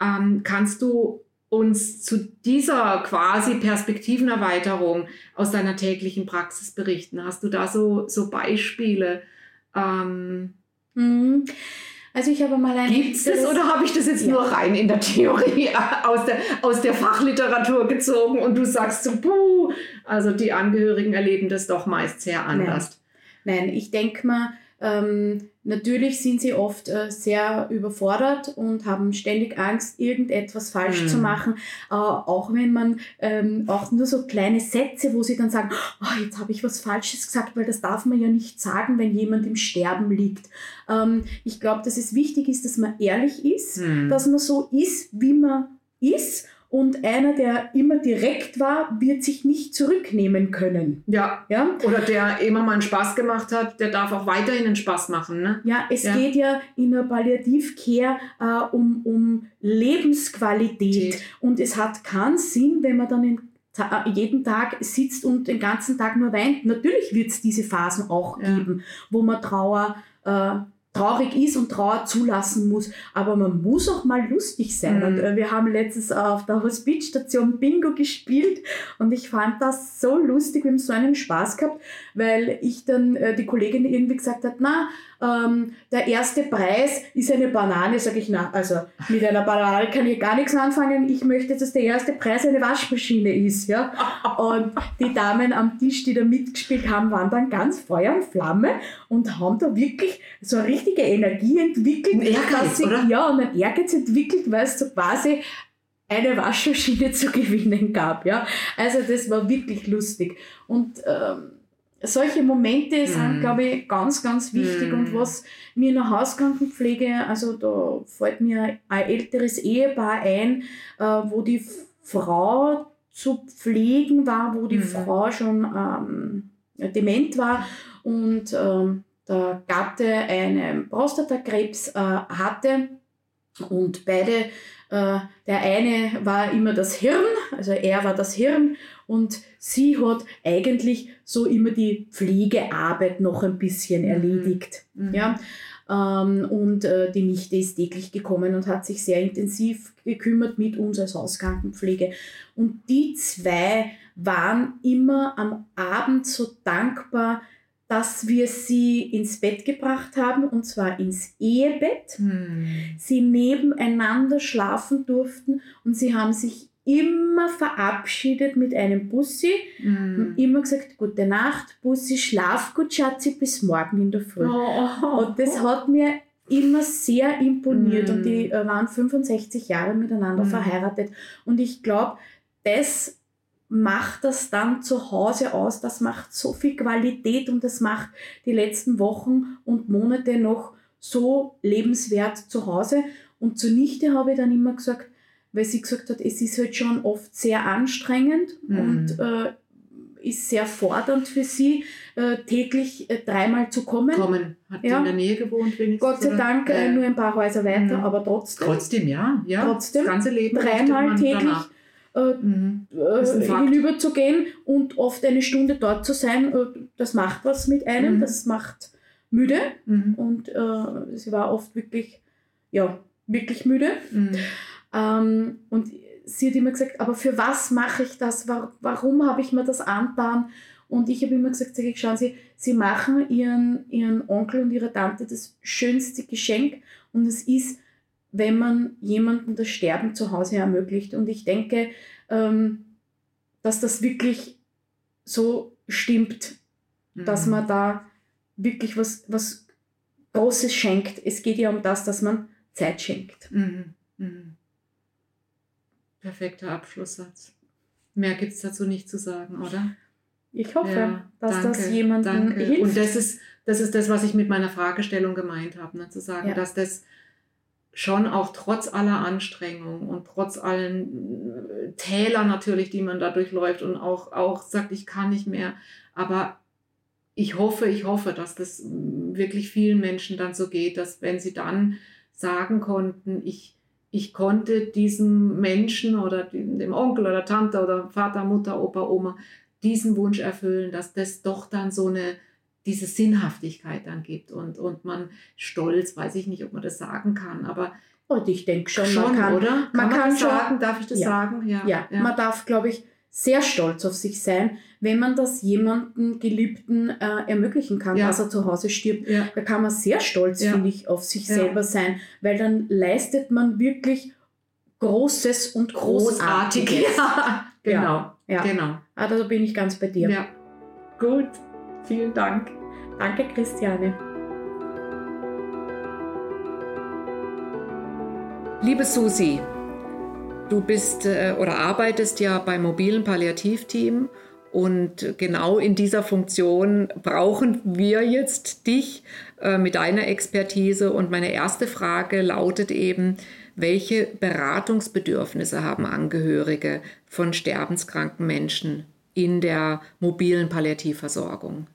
S1: Ähm, kannst du uns zu dieser quasi Perspektivenerweiterung aus deiner täglichen Praxis berichten? Hast du da so, so Beispiele? Ähm,
S3: mhm. Also ich habe mal
S1: ein... Gibt es das oder habe ich das jetzt ja. nur rein in der Theorie *laughs* aus der, aus der Fachliteratur gezogen und du sagst so, puh, also die Angehörigen erleben das doch meist sehr anders.
S3: Nein, Nein ich denke mal, ähm, natürlich sind sie oft äh, sehr überfordert und haben ständig Angst, irgendetwas falsch mhm. zu machen. Äh, auch wenn man ähm, auch nur so kleine Sätze, wo sie dann sagen, oh, jetzt habe ich was Falsches gesagt, weil das darf man ja nicht sagen, wenn jemand im Sterben liegt. Ähm, ich glaube, dass es wichtig ist, dass man ehrlich ist, mhm. dass man so ist, wie man ist und einer, der immer direkt war, wird sich nicht zurücknehmen können.
S1: Ja. ja? Oder der immer mal einen Spaß gemacht hat, der darf auch weiterhin einen Spaß machen. Ne?
S3: Ja, es ja. geht ja in der Palliativcare äh, um, um Lebensqualität. Geht. Und es hat keinen Sinn, wenn man dann in äh, jeden Tag sitzt und den ganzen Tag nur weint. Natürlich wird es diese Phasen auch ja. geben, wo man Trauer äh, traurig ist und Trauer zulassen muss. Aber man muss auch mal lustig sein. Mhm. Und äh, wir haben letztens auf der Hospizstation Bingo gespielt und ich fand das so lustig, wir haben so einen Spaß gehabt, weil ich dann äh, die Kollegin irgendwie gesagt hat, na, ähm, der erste Preis ist eine Banane, sage ich, na, also mit einer Banane kann ich gar nichts anfangen. Ich möchte, dass der erste Preis eine Waschmaschine ist, ja. Und die Damen am Tisch, die da mitgespielt haben, waren dann ganz Feuer und Flamme und haben da wirklich so eine richtige Energie entwickelt. Ein
S1: Ehrgeiz,
S3: sie, oder? Ja, und ein Ehrgeiz entwickelt, weil es so quasi eine Waschmaschine *laughs* zu gewinnen gab, ja. Also das war wirklich lustig. Und ähm, solche Momente sind, mm. glaube ich, ganz, ganz wichtig. Mm. Und was mir in der Hauskrankenpflege, also da fällt mir ein älteres Ehepaar ein, äh, wo die Frau zu pflegen war, wo die mm. Frau schon ähm, dement war und ähm, der Gatte einen Prostatakrebs äh, hatte. Und beide, äh, der eine war immer das Hirn, also er war das Hirn und sie hat eigentlich so immer die Pflegearbeit noch ein bisschen mhm. erledigt. Mhm. Ja? Ähm, und äh, die Nichte ist täglich gekommen und hat sich sehr intensiv gekümmert mit uns als Hauskrankenpflege. Und die zwei waren immer am Abend so dankbar, dass wir sie ins Bett gebracht haben, und zwar ins Ehebett. Hm. Sie nebeneinander schlafen durften und sie haben sich immer verabschiedet mit einem Bussi mm. und immer gesagt, gute Nacht, Bussi, schlaf gut, Schatzi, bis morgen in der Früh. Oh. Und das hat mir immer sehr imponiert mm. und die äh, waren 65 Jahre miteinander mm. verheiratet und ich glaube, das macht das dann zu Hause aus, das macht so viel Qualität und das macht die letzten Wochen und Monate noch so lebenswert zu Hause und zur Nichte habe ich dann immer gesagt, weil sie gesagt hat, es ist halt schon oft sehr anstrengend mhm. und äh, ist sehr fordernd für sie, äh, täglich äh, dreimal zu kommen.
S1: Kommen. Hat ja. in der Nähe gewohnt
S3: wenigstens? Gott sei Dank äh, nur ein paar Häuser weiter, mhm. aber trotzdem.
S1: Trotzdem, ja. ja.
S3: Trotzdem.
S1: Das ganze Leben.
S3: Dreimal täglich. Äh, mhm. äh, hinüber zu gehen und oft eine Stunde dort zu sein, äh, das macht was mit einem, mhm. das macht müde mhm. und sie war oft wirklich, ja, wirklich müde. Ähm, und sie hat immer gesagt, aber für was mache ich das? Warum habe ich mir das antan? Und ich habe immer gesagt, sag ich, schauen Sie, Sie machen Ihren, Ihren Onkel und Ihre Tante das schönste Geschenk und es ist, wenn man jemandem das Sterben zu Hause ermöglicht. Und ich denke, ähm, dass das wirklich so stimmt, mhm. dass man da wirklich was, was Großes schenkt. Es geht ja um das, dass man Zeit schenkt. Mhm. Mhm.
S1: Perfekter Abschlusssatz. Mehr gibt es dazu nicht zu sagen, oder?
S3: Ich hoffe, ja, dass danke, das jemandem danke. hilft.
S1: Und das ist, das ist das, was ich mit meiner Fragestellung gemeint habe, ne? zu sagen, ja. dass das schon auch trotz aller Anstrengung und trotz allen äh, Täler natürlich, die man da durchläuft und auch, auch sagt, ich kann nicht mehr. Aber ich hoffe, ich hoffe, dass das wirklich vielen Menschen dann so geht, dass wenn sie dann sagen konnten, ich, ich konnte diesem Menschen oder dem Onkel oder Tante oder Vater, Mutter, Opa, Oma diesen Wunsch erfüllen, dass das doch dann so eine diese Sinnhaftigkeit dann gibt. Und, und man stolz, weiß ich nicht, ob man das sagen kann, aber
S3: und ich denke schon,
S1: schon,
S3: man kann,
S1: oder? Kann
S3: man,
S1: man,
S3: kann
S1: das
S3: schon,
S1: sagen, darf ich das
S3: ja,
S1: sagen?
S3: Ja, ja, man darf, glaube ich, sehr stolz auf sich sein, wenn man das jemandem Geliebten äh, ermöglichen kann,
S1: Ja.
S3: dass er zu Hause stirbt.
S1: Ja.
S3: Da kann man sehr stolz,
S1: Ja.
S3: finde ich, auf sich
S1: Ja.
S3: selber sein, weil dann leistet man wirklich Großes und
S1: Großartig.
S3: Großartiges.
S1: Ja, *laughs* genau.
S3: Ja.
S1: genau.
S3: Also da bin ich ganz bei dir.
S1: Ja. Gut. Vielen Dank.
S3: Danke, Christiane.
S1: Liebe Susi, du bist äh, oder arbeitest ja beim mobilen Palliativteam und genau in dieser Funktion brauchen wir jetzt dich äh, mit deiner Expertise. Und meine erste Frage lautet eben, welche Beratungsbedürfnisse haben Angehörige von sterbenskranken Menschen in der mobilen Palliativversorgung?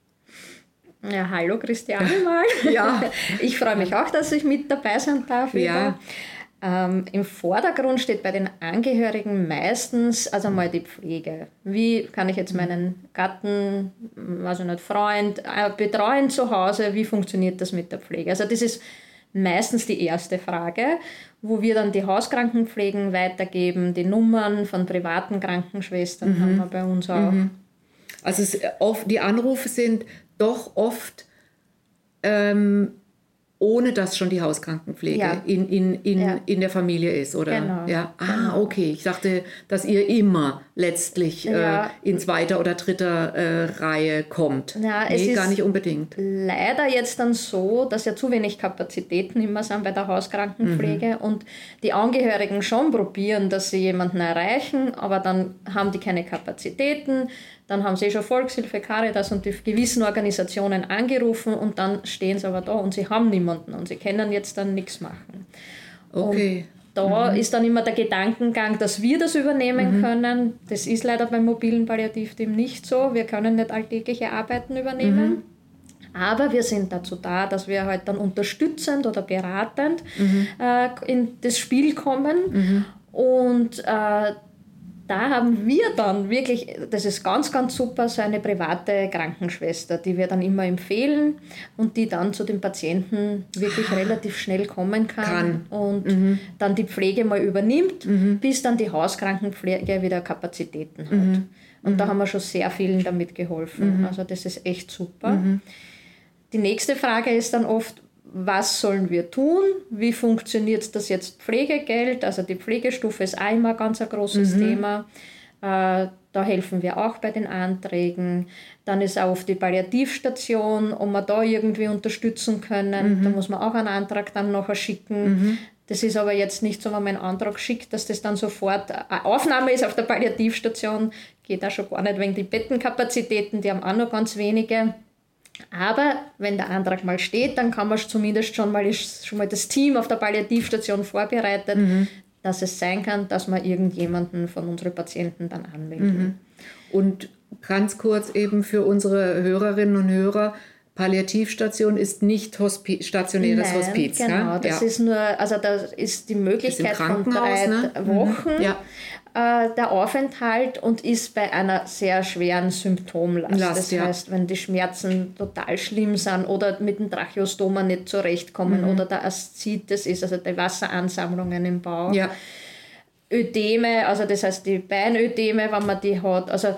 S4: Ja, hallo Christiane mal.
S1: Ja. *laughs*
S4: Ich freue mich auch, dass ich mit dabei sein darf. wieder. Ähm, Im Vordergrund steht bei den Angehörigen meistens also mal die Pflege. Wie kann ich jetzt meinen Gatten, also nicht Freund, äh, betreuen zu Hause? Wie funktioniert das mit der Pflege? Also das ist meistens die erste Frage, wo wir dann die Hauskrankenpflegen weitergeben, die Nummern von privaten Krankenschwestern haben wir bei uns auch.
S1: Also es, oft, die Anrufe sind doch oft ähm, ohne dass schon die Hauskrankenpflege
S4: Ja.
S1: in, in, in,
S4: Ja.
S1: in der Familie ist, oder?
S4: Genau,
S1: Ja. Ah, okay. Ich dachte, dass ihr immer letztlich
S4: Ja.
S1: äh, in zweiter oder dritter äh, Reihe kommt.
S4: Ja,
S1: nee,
S4: ist-
S1: gar nicht unbedingt.
S4: leider jetzt dann so, dass ja zu wenig Kapazitäten immer sind bei der Hauskrankenpflege und die Angehörigen schon probieren, dass sie jemanden erreichen, aber dann haben die keine Kapazitäten, dann haben sie schon Volkshilfe, Caritas und die gewissen Organisationen angerufen und dann stehen sie aber da und sie haben niemanden und sie können jetzt dann nichts machen.
S1: Okay.
S4: Da ist dann immer der Gedankengang, dass wir das übernehmen können. Das ist leider beim mobilen Palliativteam nicht so. Wir können nicht alltägliche Arbeiten übernehmen. Aber wir sind dazu da, dass wir halt dann unterstützend oder beratend äh, in das Spiel kommen. Und äh, da haben wir dann wirklich, das ist ganz, ganz super, so eine private Krankenschwester, die wir dann immer empfehlen und die dann zu den Patienten wirklich relativ schnell kommen kann,
S1: Kann.
S4: und dann die Pflege mal übernimmt, bis dann die Hauskrankenpflege wieder Kapazitäten hat. Und da haben wir schon sehr vielen damit geholfen. Also das ist echt super. Die nächste Frage ist dann oft, was sollen wir tun? Wie funktioniert das jetzt Pflegegeld? Also die Pflegestufe ist auch immer ganz ein großes Thema. Äh, da helfen wir auch bei den Anträgen. Dann ist auch oft die Palliativstation, ob wir da irgendwie unterstützen können. Da muss man auch einen Antrag dann nachher schicken. Das ist aber jetzt nicht so, wenn man einen Antrag schickt, dass das dann sofort eine Aufnahme ist auf der Palliativstation. Geht auch schon gar nicht wegen die Bettenkapazitäten, die haben auch noch ganz wenige. Aber wenn der Antrag mal steht, dann kann man zumindest schon mal, ist schon mal das Team auf der Palliativstation vorbereitet, dass es sein kann, dass man irgendjemanden von unseren Patienten dann anmelden.
S1: Und ganz kurz eben für unsere Hörerinnen und Hörer, Palliativstation ist nicht Hospi stationäres
S4: Nein,
S1: Hospiz.
S4: Genau,
S1: ja?
S4: das
S1: ja.
S4: ist nur, also da ist die Möglichkeit von
S1: Krankenhaus,
S4: drei
S1: ne? Mhm.
S4: Wochen
S1: Ja.
S4: Äh, der Aufenthalt und ist bei einer sehr schweren Symptomlast.
S1: Last,
S4: das
S1: ja.
S4: heißt, wenn die Schmerzen total schlimm sind oder mit dem Tracheostoma nicht zurechtkommen
S1: Mhm.
S4: oder der Aszites ist, also die Wasseransammlungen im Bauch.
S1: ja.
S4: Ödeme, also das heißt die Beinödeme, wenn man die hat, also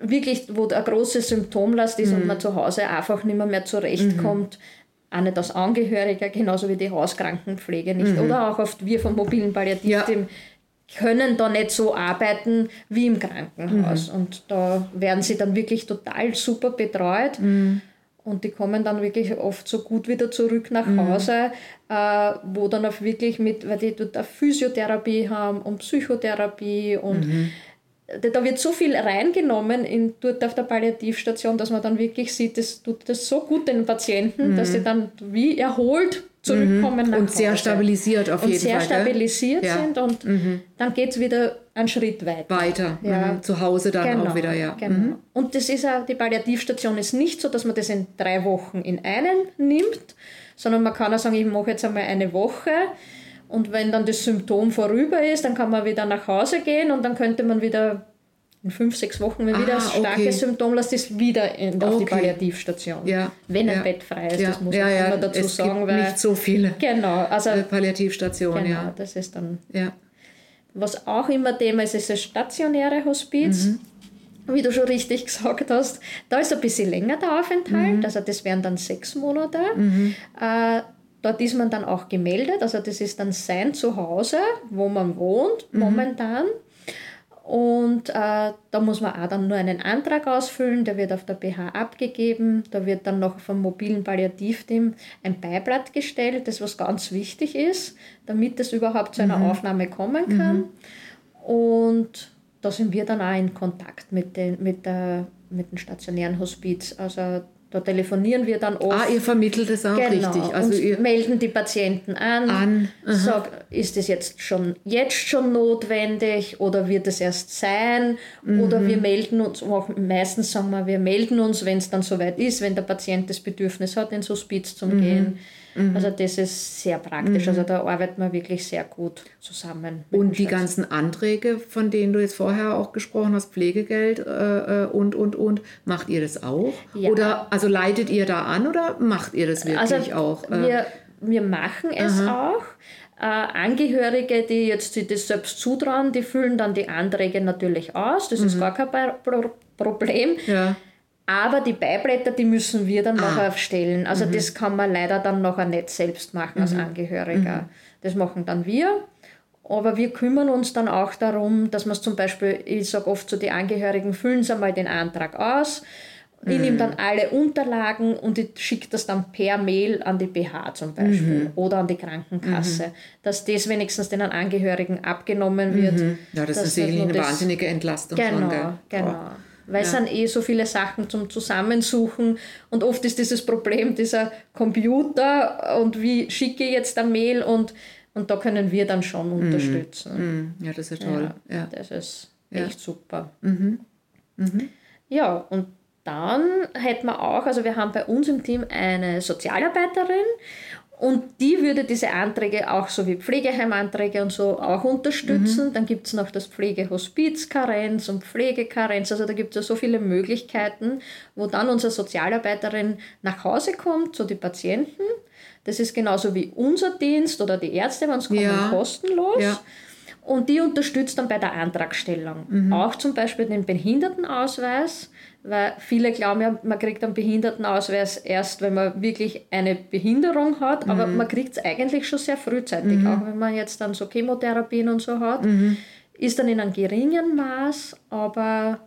S4: wirklich, wo eine große Symptomlast ist und
S1: Mhm.
S4: man zu Hause einfach nicht mehr, mehr zurechtkommt, auch nicht als Angehöriger, genauso wie die Hauskrankenpflege nicht.
S1: Mhm.
S4: Oder auch oft wir vom mobilen Palliativteam können da nicht so arbeiten wie im Krankenhaus.
S1: Mhm.
S4: Und da werden sie dann wirklich total super betreut.
S1: Mhm.
S4: Und die kommen dann wirklich oft so gut wieder zurück nach
S1: Mhm.
S4: Hause, äh, wo dann auch wirklich mit, weil die dort auch Physiotherapie haben und Psychotherapie und
S1: Mhm.
S4: Da wird so viel reingenommen in, dort auf der Palliativstation, dass man dann wirklich sieht, das tut das so gut den Patienten, mhm. dass sie dann wie erholt zurückkommen mhm.
S1: Und sehr stabilisiert auf
S4: und
S1: jeden
S4: Fall.
S1: Und
S4: sehr stabilisiert ja. sind und mhm. dann geht es wieder einen Schritt weiter.
S1: Weiter, ja. Mhm. zu Hause dann genau. auch wieder, ja.
S4: Genau. Mhm. Und das ist auch, die Palliativstation ist nicht so, dass man das in drei Wochen in einen nimmt, sondern man kann auch sagen, ich mache jetzt einmal eine Woche und wenn dann das Symptom vorüber ist, dann kann man wieder nach Hause gehen und dann könnte man wieder in fünf, sechs Wochen, wenn ah, wieder ein starkes okay. Symptom lässt, ist wieder in, auf okay. die Palliativstation. Ja. Wenn ein ja. Bett frei ist,
S1: ja.
S4: das muss
S1: ja,
S4: man
S1: ja.
S4: dazu
S1: es
S4: sagen.
S1: Gibt nicht so viele
S4: genau, also,
S1: äh, Palliativstationen.
S4: Genau,
S1: ja.
S4: das ist dann. Ja. Was auch immer Thema ist, ist das stationäre Hospiz. Mhm. Wie du schon richtig *laughs* gesagt hast, da ist ein bisschen länger der Aufenthalt, mhm. also das wären dann sechs Monate. Mhm. Äh, Dort ist man dann auch gemeldet, also das ist dann sein Zuhause, wo man wohnt mhm. momentan. Und äh, da muss man auch dann nur einen Antrag ausfüllen, der wird auf der BH abgegeben. Da wird dann noch vom mobilen Palliativteam ein Beiblatt gestellt, das was ganz wichtig ist, damit es überhaupt zu einer mhm. Aufnahme kommen kann. Mhm. Und da sind wir dann auch in Kontakt mit, den, mit, der, mit dem stationären Hospiz. Also da telefonieren wir dann oft.
S1: Ah, ihr vermittelt es auch genau, richtig.
S4: Also und ihr melden die Patienten an, an sag, ist es jetzt schon jetzt schon notwendig oder wird es erst sein? Mhm. Oder wir melden uns, meistens sagen wir, wir melden uns, wenn es dann soweit ist, wenn der Patient das Bedürfnis hat, ins Hospiz zu mhm. gehen. Mhm. Also das ist sehr praktisch. Mhm. Also da arbeitet man wirklich sehr gut zusammen.
S1: Und die ganzen Anträge, von denen du jetzt vorher auch gesprochen hast, Pflegegeld äh, äh, und, und, und, macht ihr das auch? Ja. Oder also leitet ihr da an oder macht ihr das wirklich
S4: also
S1: auch?
S4: Äh? Wir, wir machen es Aha. auch. Äh, Angehörige, die jetzt sich das selbst zutrauen, die füllen dann die Anträge natürlich aus. Das mhm. ist gar kein Pro Problem. Ja. Aber die Beiblätter, die müssen wir dann ah. noch aufstellen. Also mhm. das kann man leider dann nachher nicht selbst machen mhm. als Angehöriger. Mhm. Das machen dann wir. Aber wir kümmern uns dann auch darum, dass man es zum Beispiel, ich sage oft zu den Angehörigen, füllen Sie einmal den Antrag aus. Ich nehme mhm. dann alle Unterlagen und ich schicke das dann per Mail an die BH zum Beispiel mhm. oder an die Krankenkasse, mhm. dass das wenigstens den Angehörigen abgenommen wird.
S1: Mhm. Ja, das ist sicherlich eine wahnsinnige Entlastung.
S4: Genau, schon, genau. Oh weil es sind eh so viele Sachen zum Zusammensuchen und oft ist dieses Problem dieser Computer und wie schicke ich jetzt ein Mail und, und da können wir dann schon mhm. unterstützen.
S1: Mm. Ja, das ist toll.
S4: Ja, ja. Das ist ja. echt super. Mhm. Mhm. Ja, und dann hätten wir auch, also wir haben bei uns im Team eine Sozialarbeiterin und die würde diese Anträge auch so wie Pflegeheimanträge und so auch unterstützen. Mhm. Dann gibt es noch das Pflegehospizkarenz und Pflegekarenz. Also da gibt es ja so viele Möglichkeiten, wo dann unsere Sozialarbeiterin nach Hause kommt zu den Patienten. Das ist genauso wie unser Dienst oder die Ärzte, wenn es kommen, ja. kostenlos. Ja. Und die unterstützt dann bei der Antragstellung. Mhm. Auch zum Beispiel den Behindertenausweis weil viele glauben ja, man kriegt einen Behindertenausweis erst, wenn man wirklich eine Behinderung hat, mhm. aber man kriegt es eigentlich schon sehr frühzeitig, mhm. auch wenn man jetzt dann so Chemotherapien und so hat, mhm. ist dann in einem geringen Maß, aber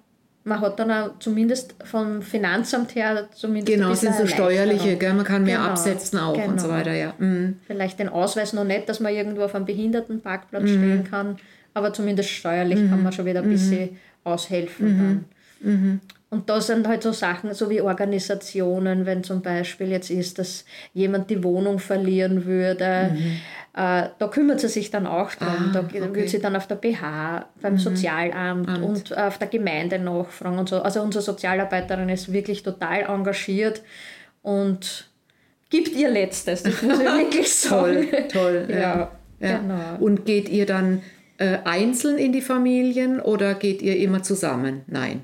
S4: man hat dann auch zumindest vom Finanzamt her zumindest
S1: Genau, sind so steuerliche, gell? man kann mehr genau, absetzen auch genau. und so genau. weiter, ja. Mhm.
S4: Vielleicht den Ausweis noch nicht, dass man irgendwo auf einem Behindertenparkplatz mhm. stehen kann, aber zumindest steuerlich kann mhm. man schon wieder ein bisschen aushelfen dann. Und da sind halt so Sachen, so wie Organisationen, wenn zum Beispiel jetzt ist, dass jemand die Wohnung verlieren würde, mhm. Äh, da kümmert sie sich dann auch drum. Ah, da okay. wird sie dann auf der BH, beim mhm. Sozialamt Amt. und auf der Gemeinde nachfragen und so. Also unsere Sozialarbeiterin ist wirklich total engagiert und gibt ihr Letztes, das muss ich wirklich *laughs* sagen.
S1: toll, toll. *laughs* ja. ja. ja. Genau. Und geht ihr dann äh, einzeln in die Familien oder geht ihr immer zusammen? Nein.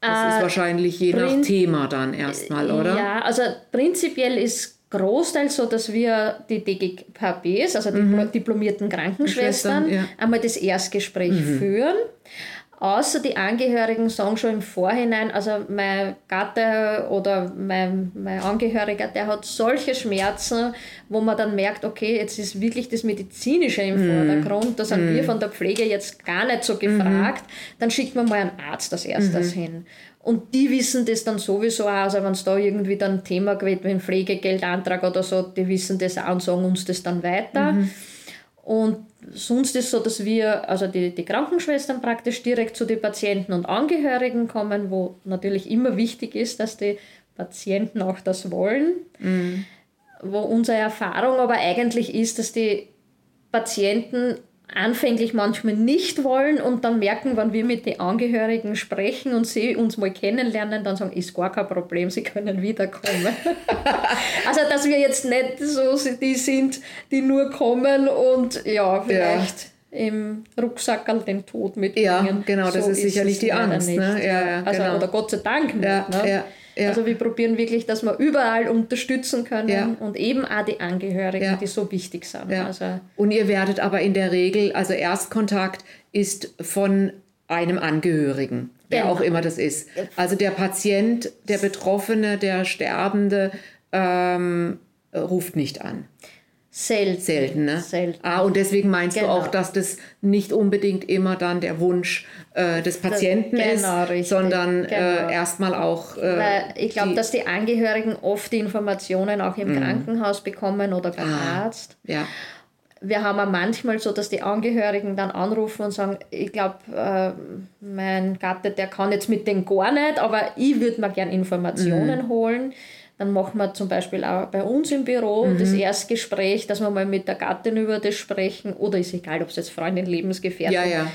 S1: Das ist äh, wahrscheinlich je nach Thema dann erstmal, oder?
S4: Ja, also prinzipiell ist Großteil so, dass wir die DGKBs, also die mhm. diplomierten Krankenschwestern, ja. einmal das Erstgespräch mhm. führen. Außer die Angehörigen sagen schon im Vorhinein, also mein Gatte oder mein, mein Angehöriger, der hat solche Schmerzen, wo man dann merkt, okay, jetzt ist wirklich das Medizinische im mm. Vordergrund, da sind mm. wir von der Pflege jetzt gar nicht so gefragt, mm. dann schickt man mal einen Arzt als erstes -hmm. hin. Und die wissen das dann sowieso auch, also wenn es da irgendwie dann ein Thema geht, wie ein Pflegegeldantrag oder so, die wissen das auch und sagen uns das dann weiter. -hmm. Und sonst ist es so, dass wir, also die, die Krankenschwestern praktisch direkt zu den Patienten und Angehörigen kommen, wo natürlich immer wichtig ist, dass die Patienten auch das wollen. Mhm. Wo unsere Erfahrung aber eigentlich ist, dass die Patienten anfänglich manchmal nicht wollen und dann merken, wenn wir mit den Angehörigen sprechen und sie uns mal kennenlernen, dann sagen, ist gar kein Problem, sie können wiederkommen. *laughs* also, dass wir jetzt nicht so die sind, die nur kommen und ja, vielleicht ja. im Rucksack den Tod mitbringen.
S1: Ja, genau, das so ist sicherlich die Angst. Ne?
S4: Ja, ja, also, genau. Oder Gott sei Dank nicht. Ne? Ja. Also wir probieren wirklich, dass wir überall unterstützen können ja. und eben auch die Angehörigen, ja. die so wichtig sind. Also
S1: und ihr werdet aber in der Regel, also Erstkontakt ist von einem Angehörigen, wer genau. auch immer das ist. Also der Patient, der Betroffene, der Sterbende ähm, ruft nicht an.
S4: Selten.
S1: Selten, ne?
S4: Selten.
S1: Ah, und deswegen meinst genau. du auch, dass das nicht unbedingt immer dann der Wunsch äh, des Patienten das, genau, ist, richtig. sondern äh, genau. äh, erstmal auch.
S4: Äh, Weil ich glaube, dass die Angehörigen oft die Informationen auch im mm. Krankenhaus bekommen oder beim ah, Arzt.
S1: Ja.
S4: Wir haben auch manchmal so, dass die Angehörigen dann anrufen und sagen, ich glaube, äh, mein Gatte, der kann jetzt mit dem gar nicht, aber ich würde mir gerne Informationen mm. holen dann machen wir zum Beispiel auch bei uns im Büro mhm. das Erstgespräch, dass wir mal mit der Gattin über das sprechen. Oder ist egal, ob es jetzt Freundin, Lebensgefährtin,
S1: ja, ja.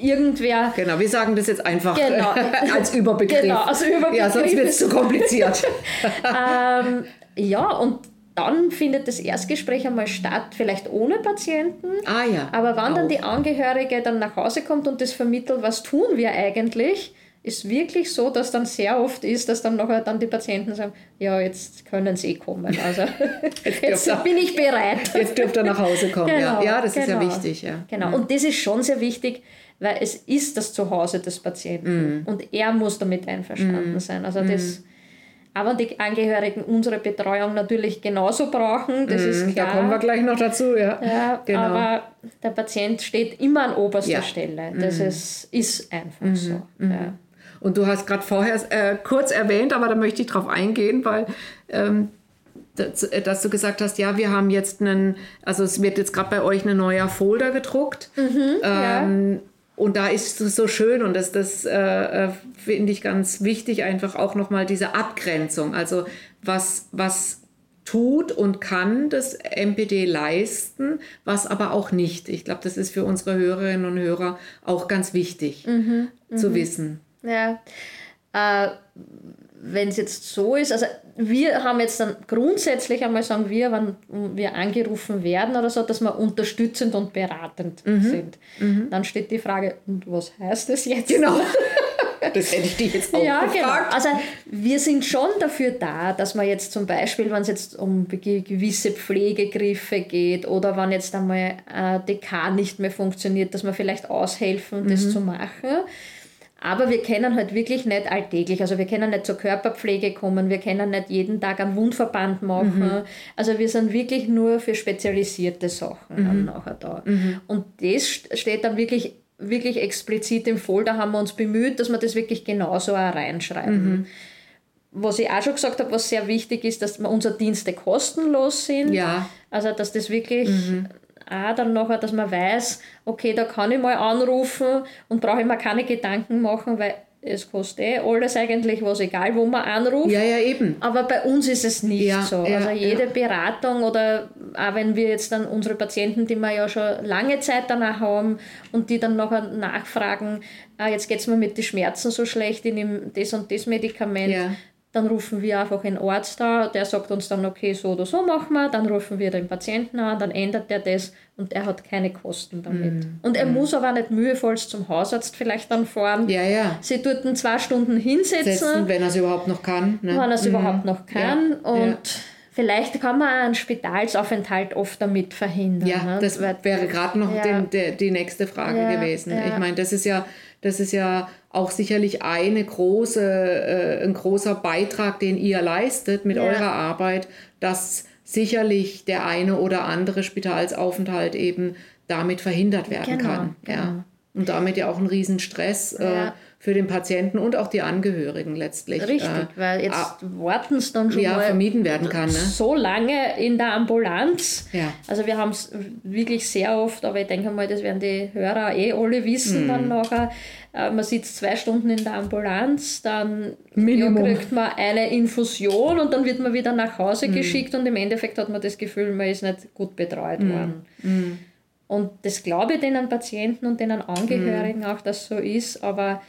S4: irgendwer.
S1: Genau, wir sagen das jetzt einfach genau. *laughs* als Überbegriff.
S4: Genau, als Überbegriff.
S1: Ja, sonst wird es zu kompliziert. *laughs*
S4: ähm, ja, und dann findet das Erstgespräch einmal statt, vielleicht ohne Patienten.
S1: Ah ja.
S4: Aber wenn auch. dann die Angehörige dann nach Hause kommt und das vermittelt, was tun wir eigentlich, ist wirklich so, dass dann sehr oft ist, dass dann nachher dann die Patienten sagen, ja, jetzt können sie kommen. Also *laughs* jetzt, jetzt bin ich bereit.
S1: Jetzt dürft ihr nach Hause kommen. Genau, ja. ja, das genau. ist ja genau. wichtig. Ja.
S4: Genau, und das ist schon sehr wichtig, weil es ist das Zuhause des Patienten mm. und er muss damit einverstanden mm. sein. Also das, mm. aber die Angehörigen unsere Betreuung natürlich genauso brauchen, das ist klar.
S1: Da kommen wir gleich noch dazu, ja.
S4: ja genau. Aber der Patient steht immer an oberster ja. Stelle. Das ist, ist einfach so. Ja.
S1: Und du hast gerade vorher äh, kurz erwähnt, aber da möchte ich drauf eingehen, weil ähm, dass, äh, dass, du gesagt hast, ja, wir haben jetzt einen, also es wird jetzt gerade bei euch ein neuer Folder gedruckt. Mhm, ähm, ja. Und da ist es so schön und das, das äh, äh, finde ich ganz wichtig, einfach auch nochmal diese Abgrenzung. Also was, was tut und kann das MPD leisten, was aber auch nicht. Ich glaube, das ist für unsere Hörerinnen und Hörer auch ganz wichtig mhm, zu mhm. wissen.
S4: Ja. Äh, wenn es jetzt so ist, also wir haben jetzt dann grundsätzlich einmal sagen wir, wenn wir angerufen werden oder so, dass wir unterstützend und beratend mhm. sind. Mhm. Dann steht die Frage, und was heißt das jetzt?
S1: Genau. *laughs* Das hätte ich dich jetzt auch ja, gefragt. Genau.
S4: Also wir sind schon dafür da, dass man jetzt zum Beispiel, wenn es jetzt um gewisse Pflegegriffe geht oder wenn jetzt einmal ein DK nicht mehr funktioniert, dass man vielleicht aushelfen, mhm. das zu machen. Aber wir können halt wirklich nicht alltäglich, also wir können nicht zur Körperpflege kommen, wir können nicht jeden Tag einen Wundverband machen. Mhm. Also wir sind wirklich nur für spezialisierte Sachen mhm. dann nachher da. Mhm. Und das steht dann wirklich, wirklich explizit im Folder, haben wir uns bemüht, dass wir das wirklich genauso auch reinschreiben. Mhm. Was ich auch schon gesagt habe, was sehr wichtig ist, dass unsere Dienste kostenlos sind.
S1: Ja.
S4: Also dass das wirklich mhm auch dann nachher, dass man weiß, okay, da kann ich mal anrufen und brauche ich mir keine Gedanken machen, weil es kostet eh alles eigentlich was, egal wo man anruft.
S1: Ja, ja, eben.
S4: Aber bei uns ist es nicht ja, so. Ja, also jede ja. Beratung oder auch wenn wir jetzt dann unsere Patienten, die wir ja schon lange Zeit danach haben und die dann nachher nachfragen, ah, jetzt geht es mir mit den Schmerzen so schlecht, ich nehme das und das Medikament, dann rufen wir einfach einen Arzt da, der sagt uns dann, okay, so oder so machen wir, dann rufen wir den Patienten an, dann ändert er das und er hat keine Kosten damit. Mm. Und er mm. muss aber nicht mühevollst zum Hausarzt vielleicht dann fahren.
S1: Ja, ja.
S4: Sie dort zwei Stunden hinsetzen. Setzen,
S1: wenn er es überhaupt noch kann.
S4: Ne? Wenn er es mm. überhaupt noch kann. Ja. Und ja. Vielleicht kann man einen Spitalsaufenthalt oft damit verhindern.
S1: Ja, ne? das wäre gerade noch ja. den, der, die nächste Frage gewesen. Ich meine, das ist ja, das ist ja auch sicherlich eine große, äh, ein großer Beitrag, den ihr leistet mit eurer Arbeit, dass sicherlich der eine oder andere Spitalsaufenthalt eben damit verhindert werden
S4: genau,
S1: kann.
S4: Genau.
S1: Ja. Und damit ja auch ein Riesenstress. Äh, ja. Äh, für den Patienten und auch die Angehörigen letztlich.
S4: Richtig, äh, weil jetzt ah, warten es dann schon
S1: ja, mal vermieden werden kann. Ne?
S4: So lange in der Ambulanz. Ja. Also wir haben es wirklich sehr oft, aber ich denke mal, das werden die Hörer eh alle wissen mhm. dann nachher. Äh, man sitzt zwei Stunden in der Ambulanz, dann ja, kriegt man eine Infusion und dann wird man wieder nach Hause mhm. geschickt und im Endeffekt hat man das Gefühl, man ist nicht gut betreut mhm. worden. Mhm. Und das glaube ich den Patienten und den Angehörigen mhm. auch, dass so ist, aber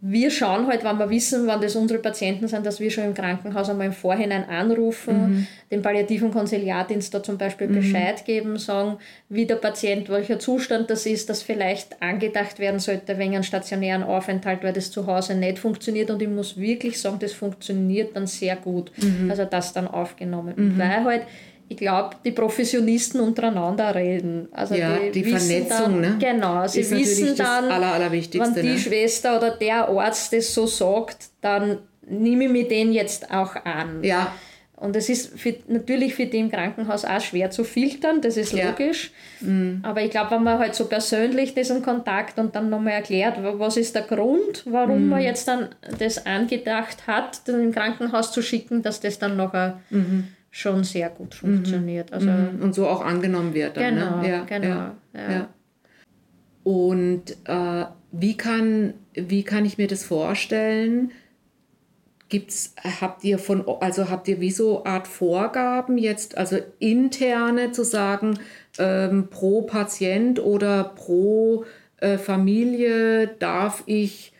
S4: wir schauen halt, wenn wir wissen, wann das unsere Patienten sind, dass wir schon im Krankenhaus einmal im Vorhinein anrufen, mhm. den palliativen Konsiliardienst da zum Beispiel mhm. Bescheid geben, sagen, wie der Patient, welcher Zustand das ist, dass vielleicht angedacht werden sollte wegen einem stationären Aufenthalt, weil das zu Hause nicht funktioniert. Und ich muss wirklich sagen, das funktioniert dann sehr gut. Mhm. Also das dann aufgenommen. Mhm. Weil halt ich glaube, die Professionisten untereinander reden. Also
S1: ja, die, die Vernetzung,
S4: dann,
S1: ne?
S4: Genau, sie wissen dann,
S1: Aller,
S4: wenn die ne? Schwester oder der Arzt das so sagt, dann nehme ich mir den jetzt auch an.
S1: Ja.
S4: Und es ist für, natürlich für die im Krankenhaus auch schwer zu filtern, das ist logisch. Ja. Mhm. Aber ich glaube, wenn man halt so persönlich diesen Kontakt und dann nochmal erklärt, was ist der Grund, warum mhm. man jetzt dann das angedacht hat, den im Krankenhaus zu schicken, dass das dann nachher mhm schon sehr gut mhm. funktioniert. Also
S1: mhm. und so auch angenommen wird. Dann,
S4: ne? genau,
S1: ne?
S4: ja, genau. Ja, ja. ja.
S1: Und äh, wie, kann, wie kann ich mir das vorstellen? Gibt's, habt ihr von, also habt ihr wie so Art Vorgaben jetzt, also interne zu sagen, ähm, pro Patient oder pro äh, Familie darf ich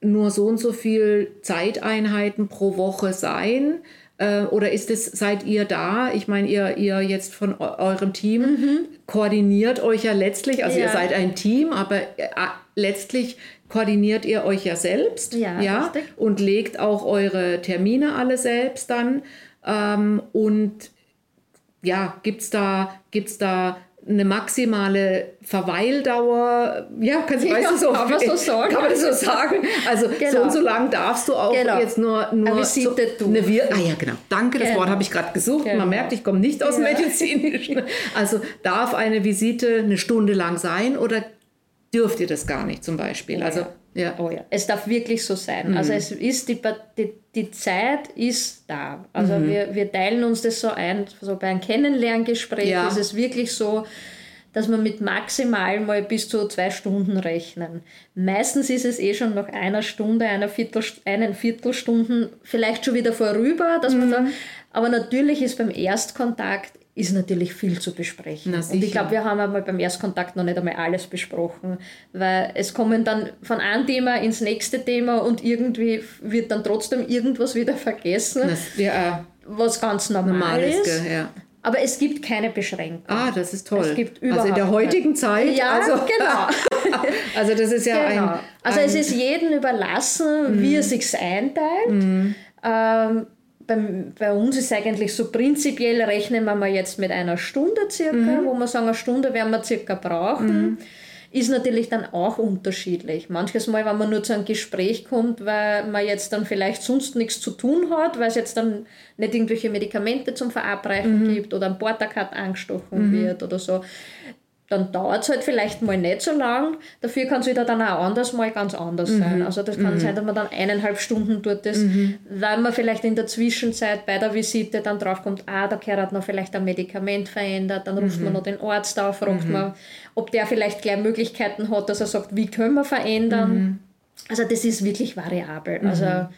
S1: nur so und so viel Zeiteinheiten pro Woche sein? Äh, oder ist es, seid ihr da? Ich meine, ihr, ihr jetzt von eurem Team mhm. koordiniert euch ja letztlich, also ja. ihr seid ein Team, aber äh, letztlich koordiniert ihr euch ja selbst
S4: ja, ja
S1: und legt auch eure Termine alle selbst dann. Ähm, und ja, gibt es da, gibt's da eine maximale Verweildauer, ja, kannst du, ja, so, kann man so sagen. Kann man das so sagen? Also genau. so und so lang darfst du auch genau. jetzt nur, nur
S4: so
S1: eine Wir Ah ja, genau. Danke, das genau. Wort habe ich gerade gesucht. Genau. Man merkt, ich komme nicht aus dem ja. Medizinischen. Also darf eine Visite eine Stunde lang sein oder dürft ihr das gar nicht zum Beispiel? Also
S4: ja. Oh ja. Es darf wirklich so sein. Mhm. Also es ist die, die, die Zeit ist da. Also mhm. wir, wir teilen uns das so ein, so bei einem Kennenlerngespräch ja. ist es wirklich so, dass wir mit maximal mal bis zu zwei Stunden rechnen. Meistens ist es eh schon nach einer Stunde, einer Viertel, einen Viertelstunden vielleicht schon wieder vorüber, dass mhm. man da, aber natürlich ist beim Erstkontakt ist natürlich viel zu besprechen. und ich glaube, wir haben einmal beim Erstkontakt noch nicht einmal alles besprochen, weil es kommen dann von einem Thema ins nächste Thema und irgendwie wird dann trotzdem irgendwas wieder vergessen,
S1: das, ja,
S4: was ganz normal, normal ist. ist ja. Aber es gibt keine Beschränkung.
S1: Ah, das ist toll. Es gibt überhaupt also in der heutigen Zeit.
S4: Ja,
S1: also,
S4: genau. *laughs*
S1: also das ist ja genau. ein,
S4: Also es ist jedem überlassen, mm. wie er sich einteilt. Mm. Ähm, bei, bei uns ist eigentlich so prinzipiell rechnen wir mal jetzt mit einer Stunde circa, mhm. wo wir sagen, eine Stunde werden wir circa brauchen. Mhm. Ist natürlich dann auch unterschiedlich. Manches Mal, wenn man nur zu einem Gespräch kommt, weil man jetzt dann vielleicht sonst nichts zu tun hat, weil es jetzt dann nicht irgendwelche Medikamente zum Verabreichen mhm. gibt oder ein Portakat angestochen mhm. wird oder so, dann dauert es halt vielleicht mal nicht so lang. Dafür kann es wieder dann auch anders mal ganz anders mhm. sein. Also das kann mhm. sein, dass man dann eineinhalb Stunden dort ist, mhm. weil man vielleicht in der Zwischenzeit bei der Visite dann draufkommt, ah, der Kerl hat noch vielleicht ein Medikament verändert, dann ruft man mhm. noch den Arzt auf, fragt mhm. man, ob der vielleicht gleich Möglichkeiten hat, dass er sagt, wie können wir verändern. Mhm. Also das ist wirklich variabel. Also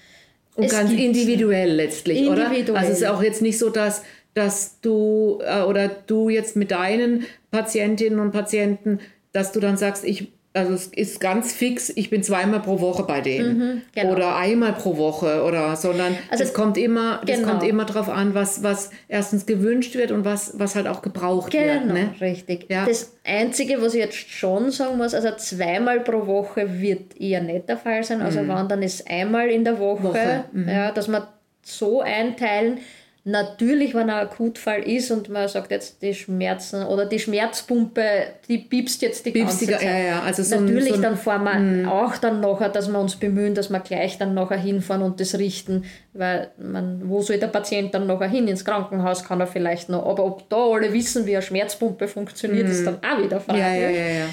S1: und ganz individuell letztlich, individuell. oder? Also es ist auch jetzt nicht so, dass dass du äh, oder du jetzt mit deinen Patientinnen und Patienten, dass du dann sagst, ich also es ist ganz fix, ich bin zweimal pro Woche bei denen mhm, genau. oder einmal pro Woche oder sondern also es kommt immer das genau. kommt immer darauf an, was was erstens gewünscht wird und was was halt auch gebraucht
S4: genau,
S1: wird.
S4: Genau, richtig. Ja. Das einzige, was ich jetzt schon sagen muss, also zweimal pro Woche wird eher nicht der Fall sein. Also mhm. wann dann ist einmal in der Woche, Woche. Mhm. ja, dass man so einteilen Natürlich, wenn ein Akutfall ist und man sagt jetzt die Schmerzen oder die Schmerzpumpe, die piepst jetzt die piepst ganze die, Zeit.
S1: Ja, ja. Also so
S4: Natürlich,
S1: ein, so
S4: dann fahren wir mh. auch dann nachher, dass wir uns bemühen, dass wir gleich dann nachher hinfahren und das richten, weil man, wo soll der Patient dann nachher hin? Ins Krankenhaus kann er vielleicht noch, aber ob da alle wissen, wie eine Schmerzpumpe funktioniert, ist dann auch wieder
S1: Frage. Ja, ja, ja, ja.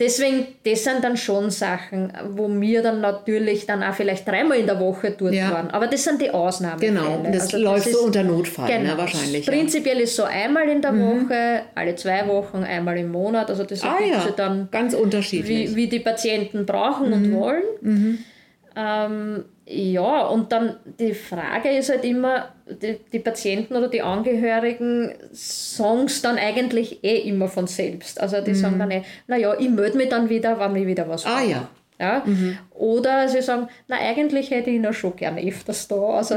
S4: Deswegen, das sind dann schon Sachen, wo wir dann natürlich dann auch vielleicht dreimal in der Woche dort
S1: Ja.
S4: waren. Aber das sind die Ausnahmen.
S1: Genau, das läuft so unter Notfall,
S4: genau.
S1: ne, wahrscheinlich. Ja.
S4: Prinzipiell ist so einmal in der Woche, alle zwei Wochen, einmal im Monat. Also das
S1: Ah ja,
S4: dann
S1: ganz unterschiedlich.
S4: wie, wie die Patienten brauchen und wollen. Ähm, ja, und dann die Frage ist halt immer, die, die Patienten oder die Angehörigen sagen es dann eigentlich eh immer von selbst. Also die sagen dann eh, naja, ich melde mich dann wieder, wenn ich wieder was
S1: Ah
S4: brauche.
S1: ja.
S4: Ja? Oder sie sagen, na eigentlich hätte ich ja schon gerne öfters da. Also,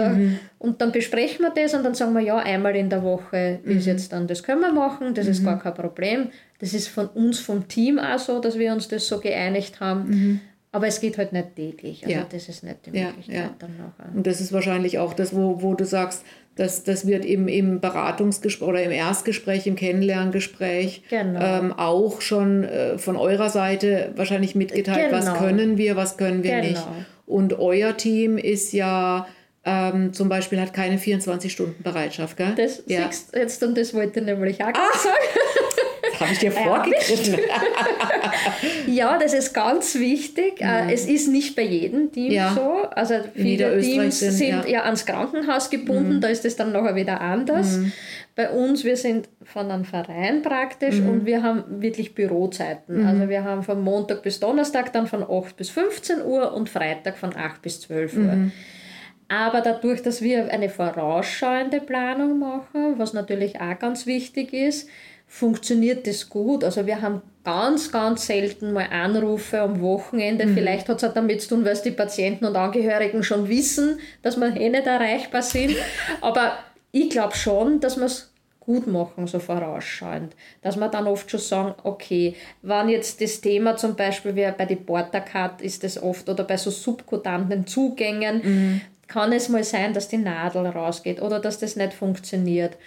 S4: Und dann besprechen wir das und dann sagen wir, ja, einmal in der Woche ist jetzt dann, das können wir machen, das ist gar kein Problem. Das ist von uns, vom Team auch so, dass wir uns das so geeinigt haben. Aber es geht halt nicht täglich. Also
S1: Ja.
S4: das ist nicht die
S1: Ja,
S4: Möglichkeit
S1: ja.
S4: dann nachher.
S1: Und das ist wahrscheinlich auch das, wo, wo du sagst, dass das wird im, im Beratungsgespräch oder im Erstgespräch, im Kennenlerngespräch
S4: Genau.
S1: ähm, auch schon äh, von eurer Seite wahrscheinlich mitgeteilt, was
S4: Genau.
S1: können wir, was können wir
S4: Genau.
S1: nicht. Und euer Team ist ja ähm, zum Beispiel hat keine 24-Stunden-Bereitschaft, gell?
S4: Das
S1: ja.
S4: siehst du jetzt, und das wollte ich nämlich auch ah. sagen. *laughs*
S1: Habe ich dir vorgegriffen. *laughs*
S4: Ja, das ist ganz wichtig. Äh, Es ist nicht bei jedem Team
S1: Mhm. Ja.
S4: so. Also viele Teams
S1: sind,
S4: sind,
S1: ja. Mhm.
S4: ja. ans Krankenhaus gebunden, da ist es dann nachher wieder anders. Bei uns, wir sind von einem Verein praktisch
S1: Mhm.
S4: und wir haben wirklich Bürozeiten. Also wir haben von Montag bis Donnerstag dann von 8 bis 15 Uhr und Freitag von 8 bis 12 Uhr.
S1: Mhm.
S4: Aber dadurch, dass wir eine vorausschauende Planung machen, was natürlich auch ganz wichtig ist, funktioniert das gut. Also wir haben ganz, ganz selten mal Anrufe am Wochenende. Vielleicht hat es auch damit zu tun, weil es die Patienten und Angehörigen schon wissen, dass wir eh nicht erreichbar sind. Aber ich glaube schon, dass wir es gut machen, so vorausschauend. Dass wir dann oft schon sagen, okay, wenn jetzt das Thema zum Beispiel wie bei den Portacat ist das oft oder bei so subkutanen Zugängen, kann es mal sein, dass die Nadel rausgeht oder dass das nicht funktioniert.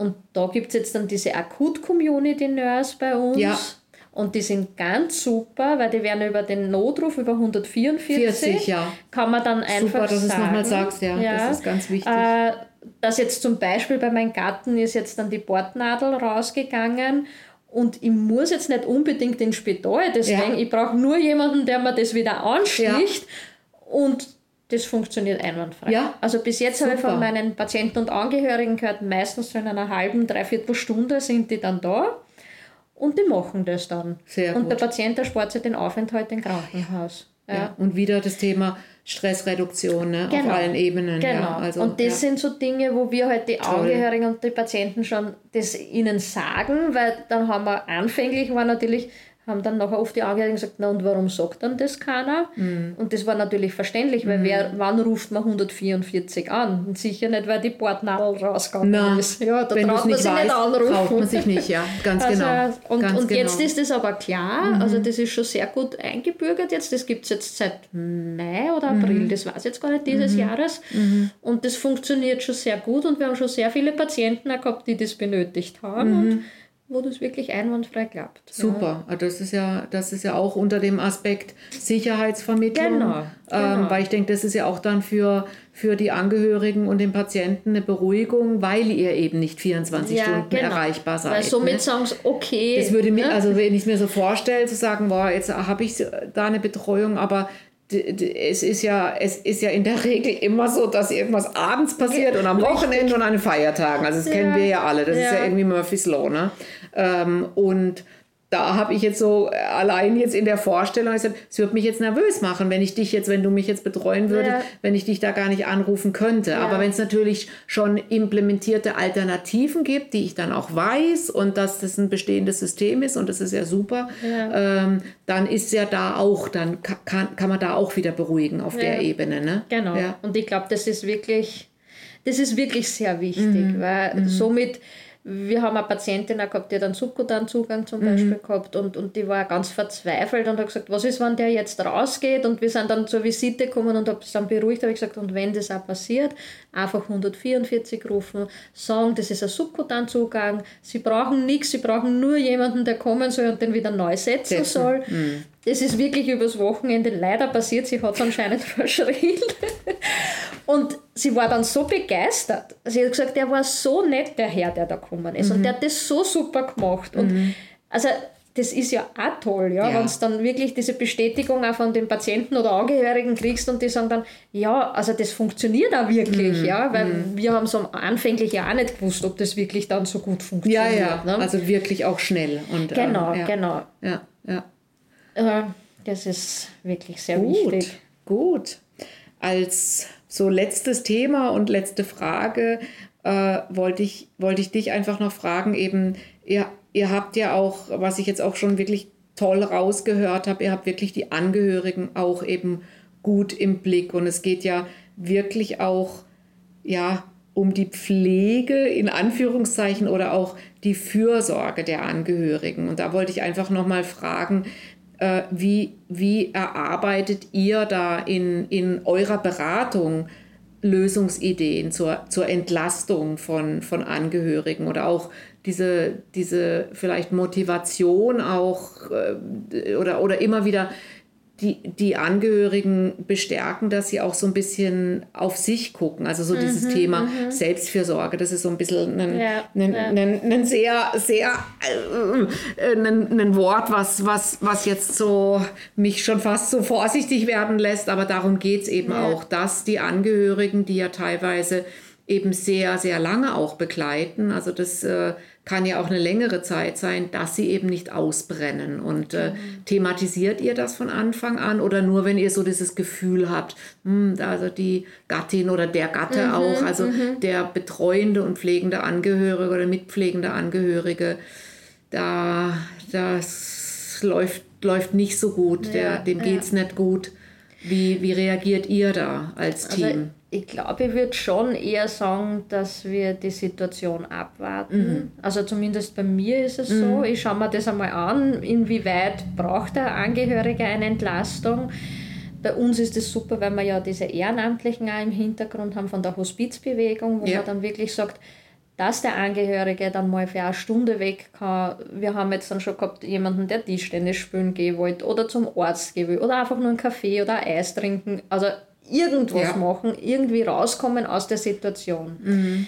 S4: Und da gibt es jetzt dann diese Akut-Community-Nurse bei uns.
S1: Ja.
S4: Und die sind ganz super, weil die werden über den Notruf über 144
S1: 40, ja.
S4: kann man dann einfach
S1: Super, dass du es
S4: sagen.
S1: nochmal sagst, ja. Das ist ganz wichtig.
S4: Äh, dass jetzt zum Beispiel bei meinem Gatten ist jetzt dann die Bordnadel rausgegangen und ich muss jetzt nicht unbedingt ins Spital, deswegen,
S1: Ja.
S4: ich brauche nur jemanden, der mir das wieder ansticht und das funktioniert einwandfrei.
S1: Ja.
S4: Also bis jetzt habe ich von meinen Patienten und Angehörigen gehört, meistens so in einer halben, dreiviertel Stunde sind die dann da und die machen das dann.
S1: Sehr
S4: und
S1: gut.
S4: der Patient erspart sich den Aufenthalt im Krankenhaus.
S1: Ja. Und wieder das Thema Stressreduktion ne? auf
S4: Genau.
S1: allen Ebenen.
S4: Genau.
S1: Ja. Also,
S4: und das
S1: ja.
S4: sind so Dinge, wo wir halt die Angehörigen und die Patienten schon das ihnen sagen, weil dann haben wir anfänglich war natürlich, haben dann nachher oft die Angehörigen gesagt, na und warum sagt dann das keiner?
S1: Mhm.
S4: Und das war natürlich verständlich, weil wer, wann ruft man 144 an? Und sicher nicht, weil die Bordnadel rausgegangen ist. Ja, da
S1: wenn
S4: traut man
S1: nicht
S4: sich nicht
S1: weißt,
S4: anrufen.
S1: traut man sich nicht, ja, ganz
S4: Also,
S1: genau.
S4: Und,
S1: ganz
S4: und
S1: genau.
S4: jetzt ist das aber klar, also das ist schon sehr gut eingebürgert jetzt. Das gibt es jetzt seit Mai oder April, das weiß ich jetzt gar nicht dieses Jahres. Und das funktioniert schon sehr gut und wir haben schon sehr viele Patienten gehabt, die das benötigt haben wo das wirklich einwandfrei klappt.
S1: Super, Ah, das ist ja, das ist ja auch unter dem Aspekt Sicherheitsvermittlung.
S4: Genau,
S1: Ähm,
S4: genau.
S1: weil ich denke, das ist ja auch dann für, für die Angehörigen und den Patienten eine Beruhigung, weil ihr eben nicht 24
S4: Ja,
S1: Stunden
S4: genau.
S1: erreichbar seid.
S4: Weil somit
S1: ne?
S4: sagen sie, okay.
S1: Das würde mir,
S4: ne?
S1: also wenn ich es mir so vorstelle, zu sagen, boah, jetzt habe ich da eine Betreuung, aber es ist ja, es ist ja in der *laughs* Regel immer so, dass irgendwas abends passiert und am Wochenende und an den Feiertagen. Also das kennen wir ja alle. Das ist ja
S4: Ja.
S1: irgendwie Murphy's Law, ne? Ähm, und da habe ich jetzt so äh, allein jetzt in der Vorstellung gesagt, es würde mich jetzt nervös machen, wenn ich dich jetzt, wenn du mich jetzt betreuen würdest,
S4: Ja.
S1: wenn ich dich da gar nicht anrufen könnte. Aber wenn es natürlich schon implementierte Alternativen gibt, die ich dann auch weiß und dass das ein bestehendes System ist und das ist ja super, ähm, dann ist ja da auch, dann ka- kann, kann man da auch wieder beruhigen auf der Ebene. Ne?
S4: Genau.
S1: Ja.
S4: Und ich glaube, das ist wirklich, das ist wirklich sehr wichtig,
S1: Mhm.
S4: weil somit, wir haben eine Patientin auch gehabt, die hat einen Subkutan-Zugang
S1: Mhm.
S4: zum Beispiel gehabt und, und die war ganz verzweifelt und hat gesagt, was ist, wenn der jetzt rausgeht? Und wir sind dann zur Visite gekommen und habe es dann beruhigt, habe ich gesagt, und wenn das auch passiert, einfach 144 rufen, sagen, das ist ein Subkutan-Zugang, sie brauchen nichts, sie brauchen nur jemanden, der kommen soll und den wieder neu setzen,
S1: Setzen.
S4: soll. Das ist wirklich übers Wochenende leider passiert. Sie hat es anscheinend *laughs* verschrien. Und sie war dann so begeistert. Sie hat gesagt, der war so nett, der Herr, der da gekommen ist. Und der hat das so super gemacht. Und also das ist ja auch toll, ja,
S1: Ja.
S4: wenn du dann wirklich diese Bestätigung auch von den Patienten oder Angehörigen kriegst und die sagen dann, ja, also das funktioniert auch wirklich,
S1: Mhm.
S4: ja, weil wir haben so anfänglich ja auch nicht gewusst, ob das wirklich dann so gut
S1: Ja,
S4: funktioniert.
S1: ja,
S4: Ne?
S1: also wirklich auch schnell. Und,
S4: genau,
S1: ähm, ja,
S4: genau.
S1: Ja, ja.
S4: Äh, Das ist wirklich sehr
S1: Gut,
S4: wichtig.
S1: gut. Als so letztes Thema und letzte Frage äh, wollte ich, wollte ich dich einfach noch fragen, eben, ihr, ihr habt ja auch, was ich jetzt auch schon wirklich toll rausgehört habe, ihr habt wirklich die Angehörigen auch eben gut im Blick und es geht ja wirklich auch, ja, um die Pflege in Anführungszeichen oder auch die Fürsorge der Angehörigen. Und da wollte ich einfach nochmal fragen, äh, wie, wie erarbeitet ihr da in, in eurer Beratung Lösungsideen zur, zur Entlastung von, von Angehörigen oder auch diese, diese vielleicht Motivation auch äh, oder, oder immer wieder die, die Angehörigen bestärken, dass sie auch so ein bisschen auf sich gucken. Also so dieses Thema Selbstfürsorge, das ist so ein bisschen ein,
S4: Ja,
S1: ein,
S4: ja.
S1: ein, ein sehr, sehr äh, ein, ein Wort, was, was, was jetzt so mich schon fast so vorsichtig werden lässt, aber darum geht es eben
S4: Ja.
S1: auch, dass die Angehörigen, die ja teilweise eben sehr, sehr lange auch begleiten, also das äh, kann ja auch eine längere Zeit sein, dass sie eben nicht ausbrennen. Und äh, thematisiert ihr das von Anfang an oder nur, wenn ihr so dieses Gefühl habt, hm, also die Gattin oder der Gatte auch, also der betreuende und pflegende Angehörige oder mitpflegende Angehörige, da das läuft, läuft nicht so gut, der, dem
S4: ja.
S1: geht es nicht gut. Wie, wie reagiert ihr da als
S4: Also
S1: Team?
S4: Ich glaube, ich würde schon eher sagen, dass wir die Situation abwarten.
S1: Mhm.
S4: Also zumindest bei mir ist es so. Ich schaue mir das einmal an, inwieweit braucht der Angehörige eine Entlastung. Bei uns ist es super, weil wir ja diese Ehrenamtlichen auch im Hintergrund haben von der Hospizbewegung, wo
S1: Ja.
S4: man dann wirklich sagt, dass der Angehörige dann mal für eine Stunde weg kann. Wir haben jetzt dann schon gehabt jemanden, der Tischtennis spielen gehen wollte oder zum Arzt gehen will oder einfach nur einen Kaffee oder ein Eis trinken. Also irgendwas
S1: Ja.
S4: machen, irgendwie rauskommen aus der Situation.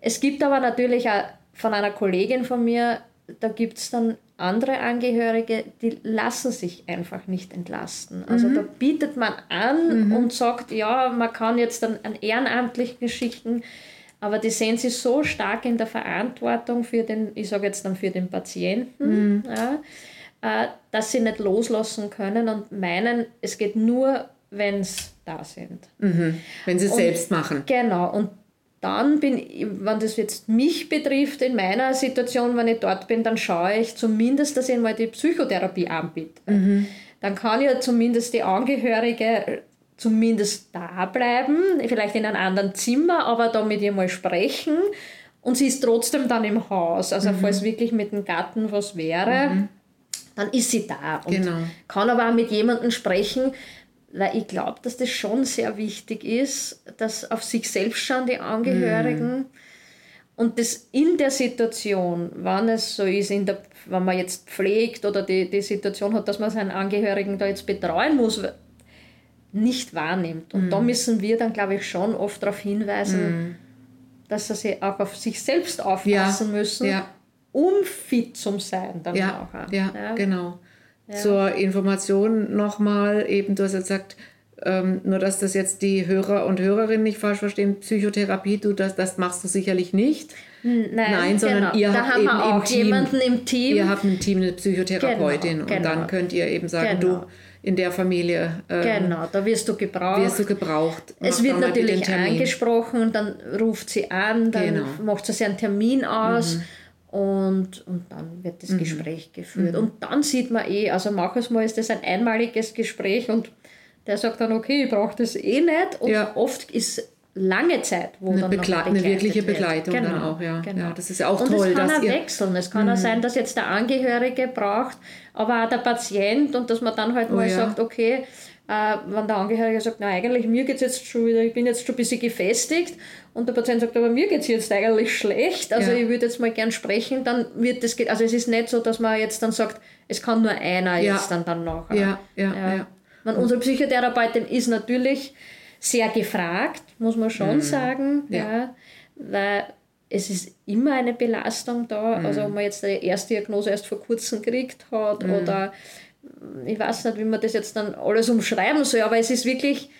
S4: Es gibt aber natürlich auch von einer Kollegin von mir, da gibt es dann andere Angehörige, die lassen sich einfach nicht entlasten. Also da bietet man an und sagt, ja, man kann jetzt dann einen Ehrenamtlichen schicken, aber die sehen sich so stark in der Verantwortung für den, ich sage jetzt dann für den Patienten, ja, äh, dass sie nicht loslassen können und meinen, es geht nur, wenn es da sind.
S1: Wenn sie es selbst machen.
S4: Genau, und dann bin ich, wenn das jetzt mich betrifft, in meiner Situation, wenn ich dort bin, dann schaue ich zumindest, dass ich mal die Psychotherapie anbiete. Dann kann ja zumindest die Angehörige zumindest da bleiben, vielleicht in einem anderen Zimmer, aber da mit ihr mal sprechen. Und sie ist trotzdem dann im Haus. Also falls wirklich mit dem Gatten was wäre, dann ist sie da und
S1: Genau.
S4: kann aber auch mit jemandem sprechen, weil ich glaube, dass das schon sehr wichtig ist, dass auf sich selbst schauen die Angehörigen und das in der Situation, wann es so ist, in der, wenn man jetzt pflegt oder die, die Situation hat, dass man seinen Angehörigen da jetzt betreuen muss, nicht wahrnimmt. Und da müssen wir dann, glaube ich, schon oft darauf hinweisen, dass sie sich auch auf sich selbst aufpassen müssen,
S1: ja.
S4: um fit zu sein dann
S1: Ja,
S4: auch.
S1: ja, genau. Zur Information nochmal, eben, du hast jetzt gesagt, ähm, nur dass das jetzt die Hörer und Hörerinnen nicht falsch verstehen, Psychotherapie, du, das, das machst du sicherlich nicht.
S4: Nein,
S1: Nein, sondern ihr
S4: da
S1: habt eben im Team-
S4: jemanden im Team.
S1: Ihr habt ein Team, eine Psychotherapeutin
S4: Genau,
S1: und
S4: genau.
S1: dann könnt ihr eben sagen,
S4: Genau.
S1: du, in der Familie ähm,
S4: genau, da wirst du gebraucht.
S1: wirst du gebraucht.
S4: es wird natürlich angesprochen, dann ruft sie an, dann
S1: Genau.
S4: macht sie sich einen Termin aus
S1: Mhm.
S4: Und, und dann wird das Gespräch geführt. Und dann sieht man eh, also manches Mal ist das ein einmaliges Gespräch und der sagt dann, okay, ich brauche das eh nicht. Und
S1: Ja.
S4: oft ist lange Zeit, wo
S1: Eine,
S4: dann noch
S1: Begle eine wirkliche. Begleitung dann
S4: Genau,
S1: auch, ja.
S4: genau.
S1: ja. Das ist ja auch
S4: und
S1: toll,
S4: es kann
S1: dass
S4: auch.
S1: Mhm.
S4: wechseln. Es kann auch sein, dass jetzt der Angehörige braucht, aber auch der Patient und dass man dann halt mal
S1: Oh ja.
S4: sagt, okay, äh, wenn der Angehörige sagt, na eigentlich mir geht es jetzt schon wieder, ich bin jetzt schon ein bisschen gefestigt und der Patient sagt, aber mir geht es jetzt eigentlich schlecht, also
S1: Ja.
S4: ich würde jetzt mal gern sprechen, dann wird das, also es ist nicht so, dass man jetzt dann sagt, es kann nur einer
S1: Ja.
S4: jetzt dann, dann nachher.
S1: Ja, ja, ja.
S4: Man, unsere Psychotherapeutin ist natürlich sehr gefragt, muss man schon sagen.
S1: Mhm. Ja.
S4: Ja. weil es ist immer eine Belastung da.
S1: Mhm.
S4: Also ob man jetzt die erste Diagnose erst vor kurzem gekriegt hat
S1: Mhm.
S4: oder ich weiß nicht, wie man das jetzt dann alles umschreiben soll, aber es ist wirklich,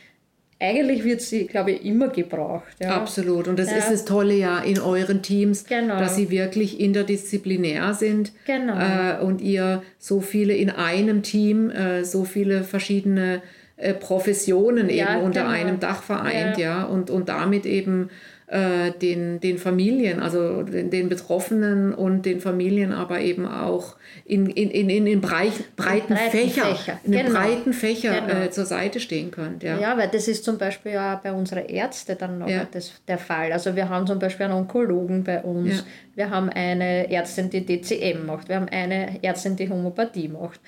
S4: eigentlich wird sie, glaube ich, immer gebraucht. Ja.
S1: Absolut. Und das
S4: Ja.
S1: ist das Tolle ja in euren Teams,
S4: Genau.
S1: dass sie wirklich interdisziplinär sind
S4: Genau.
S1: äh, und ihr so viele in einem Team, äh, so viele verschiedene äh, Professionen
S4: Ja,
S1: eben unter
S4: genau.
S1: einem Dach vereint,
S4: Ja.
S1: ja, und, und damit eben äh, den, den Familien, also den, den Betroffenen und den Familien, aber eben auch in, in, in, in den breiten, breiten
S4: breiten
S1: Fächer,
S4: Fächer.
S1: in
S4: Genau.
S1: breiten Fächer
S4: Genau.
S1: äh, zur Seite stehen könnt. Ja.
S4: Ja, weil das ist zum Beispiel ja bei unseren Ärzten dann noch
S1: Ja.
S4: das, der Fall. Also wir haben zum Beispiel einen Onkologen bei uns,
S1: Ja.
S4: wir haben eine Ärztin, die DCM macht, wir haben eine Ärztin, die Homöopathie macht.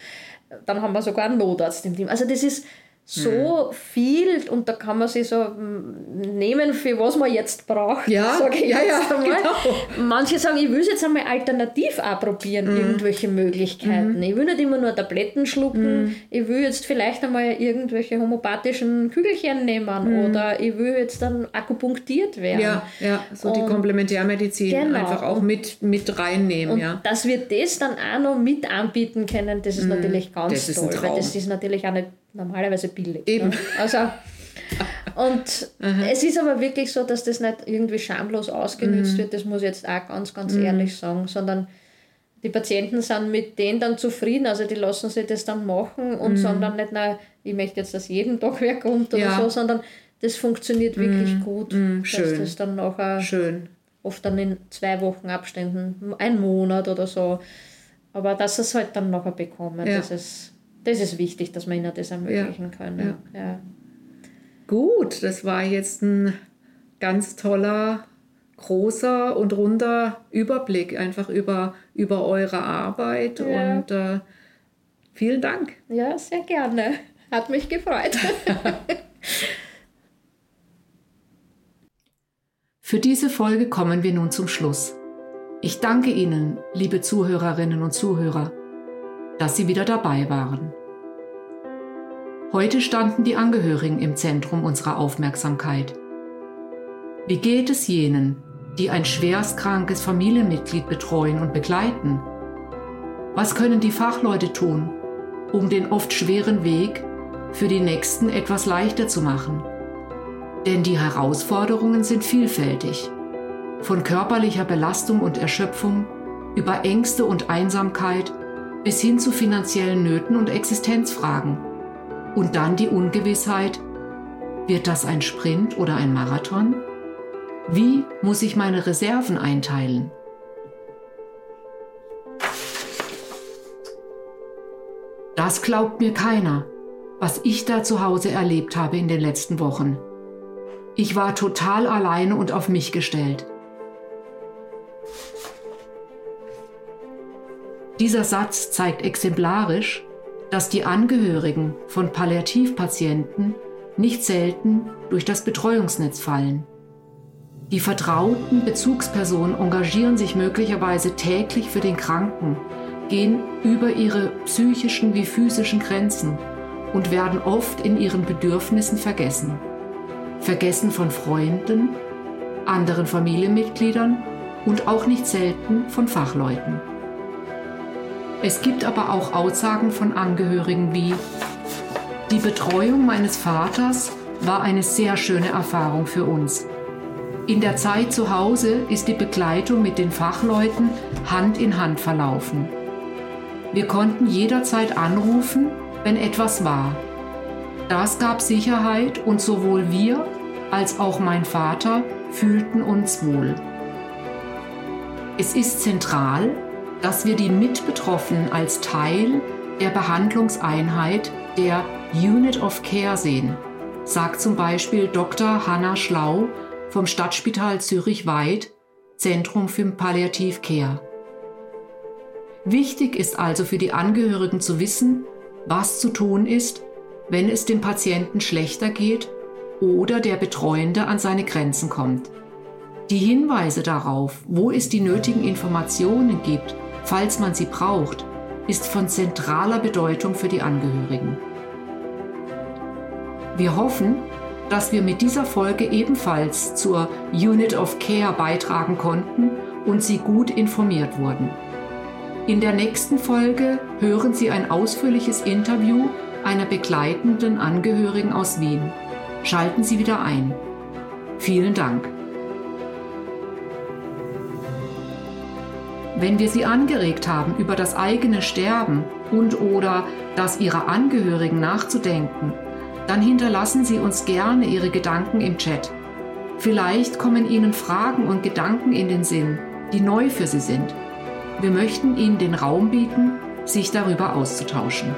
S4: Dann haben wir sogar einen Notarzt im Team. Also das ist so
S1: Mhm.
S4: viel und da kann man sich so mm, nehmen, für was man jetzt braucht.
S1: Ja,
S4: sag ich
S1: ja, ja,
S4: jetzt einmal.
S1: genau.
S4: Manche sagen, ich will es jetzt einmal alternativ auch probieren,
S1: Mhm.
S4: irgendwelche Möglichkeiten. Ich will nicht immer nur Tabletten schlucken, ich will jetzt vielleicht einmal irgendwelche homöopathischen Kügelchen nehmen oder ich will jetzt dann akupunktiert werden.
S1: Mhm. Ja, ja, so die
S4: Und-
S1: Komplementärmedizin
S4: Genau.
S1: einfach auch mit, mit reinnehmen,
S4: Und
S1: ja.
S4: dass wir das dann auch noch mit anbieten können, das ist natürlich ganz
S1: Mhm. Das
S4: toll, weil das ist natürlich auch nicht normalerweise billig.
S1: Eben.
S4: Ne? Also, *laughs* und es ist aber wirklich so, dass das nicht irgendwie schamlos
S1: Mhm.
S4: ausgenutzt wird, das muss ich jetzt auch ganz, ganz ehrlich sagen, sondern die Patienten sind mit denen dann zufrieden, also die lassen sich das dann machen und sagen dann nicht, na, ich möchte jetzt, dass jeden Tag wer kommt oder
S1: Mhm. Ja.
S4: so, sondern das funktioniert wirklich gut, dass
S1: schön.
S4: das dann nachher
S1: Schön.
S4: oft dann in zwei Wochen Abständen, ein Monat oder so. Aber dass es halt dann nachher bekommen,
S1: Ja.
S4: das, ist, das ist wichtig, dass wir ihnen das ermöglichen können. Ja.
S1: Gut, das war jetzt ein ganz toller, großer und runder Überblick einfach über, über eure Arbeit
S4: Ja.
S1: und äh, vielen Dank.
S4: ja, sehr gerne. Hat mich gefreut. *laughs*
S1: Für diese Folge kommen wir nun zum Schluss. Ich danke Ihnen, liebe Zuhörerinnen und Zuhörer, dass Sie wieder dabei waren. Heute standen die Angehörigen im Zentrum unserer Aufmerksamkeit. Wie geht es jenen, die ein schwerstkrankes Familienmitglied betreuen und begleiten? Was können die Fachleute tun, um den oft schweren Weg für die Nächsten etwas leichter zu machen? Denn die Herausforderungen sind vielfältig. Von körperlicher Belastung und Erschöpfung über Ängste und Einsamkeit bis hin zu finanziellen Nöten und Existenzfragen. Und dann die Ungewissheit, wird das ein Sprint oder ein Marathon? Wie muss ich meine Reserven einteilen? Das glaubt mir keiner, was ich da zu Hause erlebt habe in den letzten Wochen. Ich war total alleine und auf mich gestellt. Dieser Satz zeigt exemplarisch, dass die Angehörigen von Palliativpatienten nicht selten durch das Betreuungsnetz fallen. Die vertrauten Bezugspersonen engagieren sich möglicherweise täglich für den Kranken, gehen über ihre psychischen wie physischen Grenzen und werden oft in ihren Bedürfnissen vergessen. Vergessen von Freunden, anderen Familienmitgliedern und auch nicht selten von Fachleuten. Es gibt aber auch Aussagen von Angehörigen wie, die Betreuung meines Vaters war eine sehr schöne Erfahrung für uns. In der Zeit zu Hause ist die Begleitung mit den Fachleuten Hand in Hand verlaufen. Wir konnten jederzeit anrufen, wenn etwas war. Das gab Sicherheit und sowohl wir als auch mein Vater fühlten uns wohl. Es ist zentral, dass wir die Mitbetroffenen als Teil der Behandlungseinheit der Unit of Care sehen, sagt zum Beispiel Dr. Hanna Schlau vom Stadtspital Zürich-Weid, Zentrum für Palliativ Care. Wichtig ist also für die Angehörigen zu wissen, was zu tun ist, wenn es dem Patienten schlechter geht oder der Betreuende an seine Grenzen kommt. Die Hinweise darauf, wo es die nötigen Informationen gibt, falls man sie braucht, ist von zentraler Bedeutung für die Angehörigen. Wir hoffen, dass wir mit dieser Folge ebenfalls zur Unit of Care beitragen konnten und Sie gut informiert wurden. In der nächsten Folge hören Sie ein ausführliches Interview einer begleitenden Angehörigen aus Wien. Schalten Sie wieder ein. Vielen Dank. Wenn wir Sie angeregt haben, über das eigene Sterben und oder das Ihrer Angehörigen nachzudenken, dann hinterlassen Sie uns gerne Ihre Gedanken im Chat. Vielleicht kommen Ihnen Fragen und Gedanken in den Sinn, die neu für Sie sind. Wir möchten Ihnen den Raum bieten, sich darüber auszutauschen.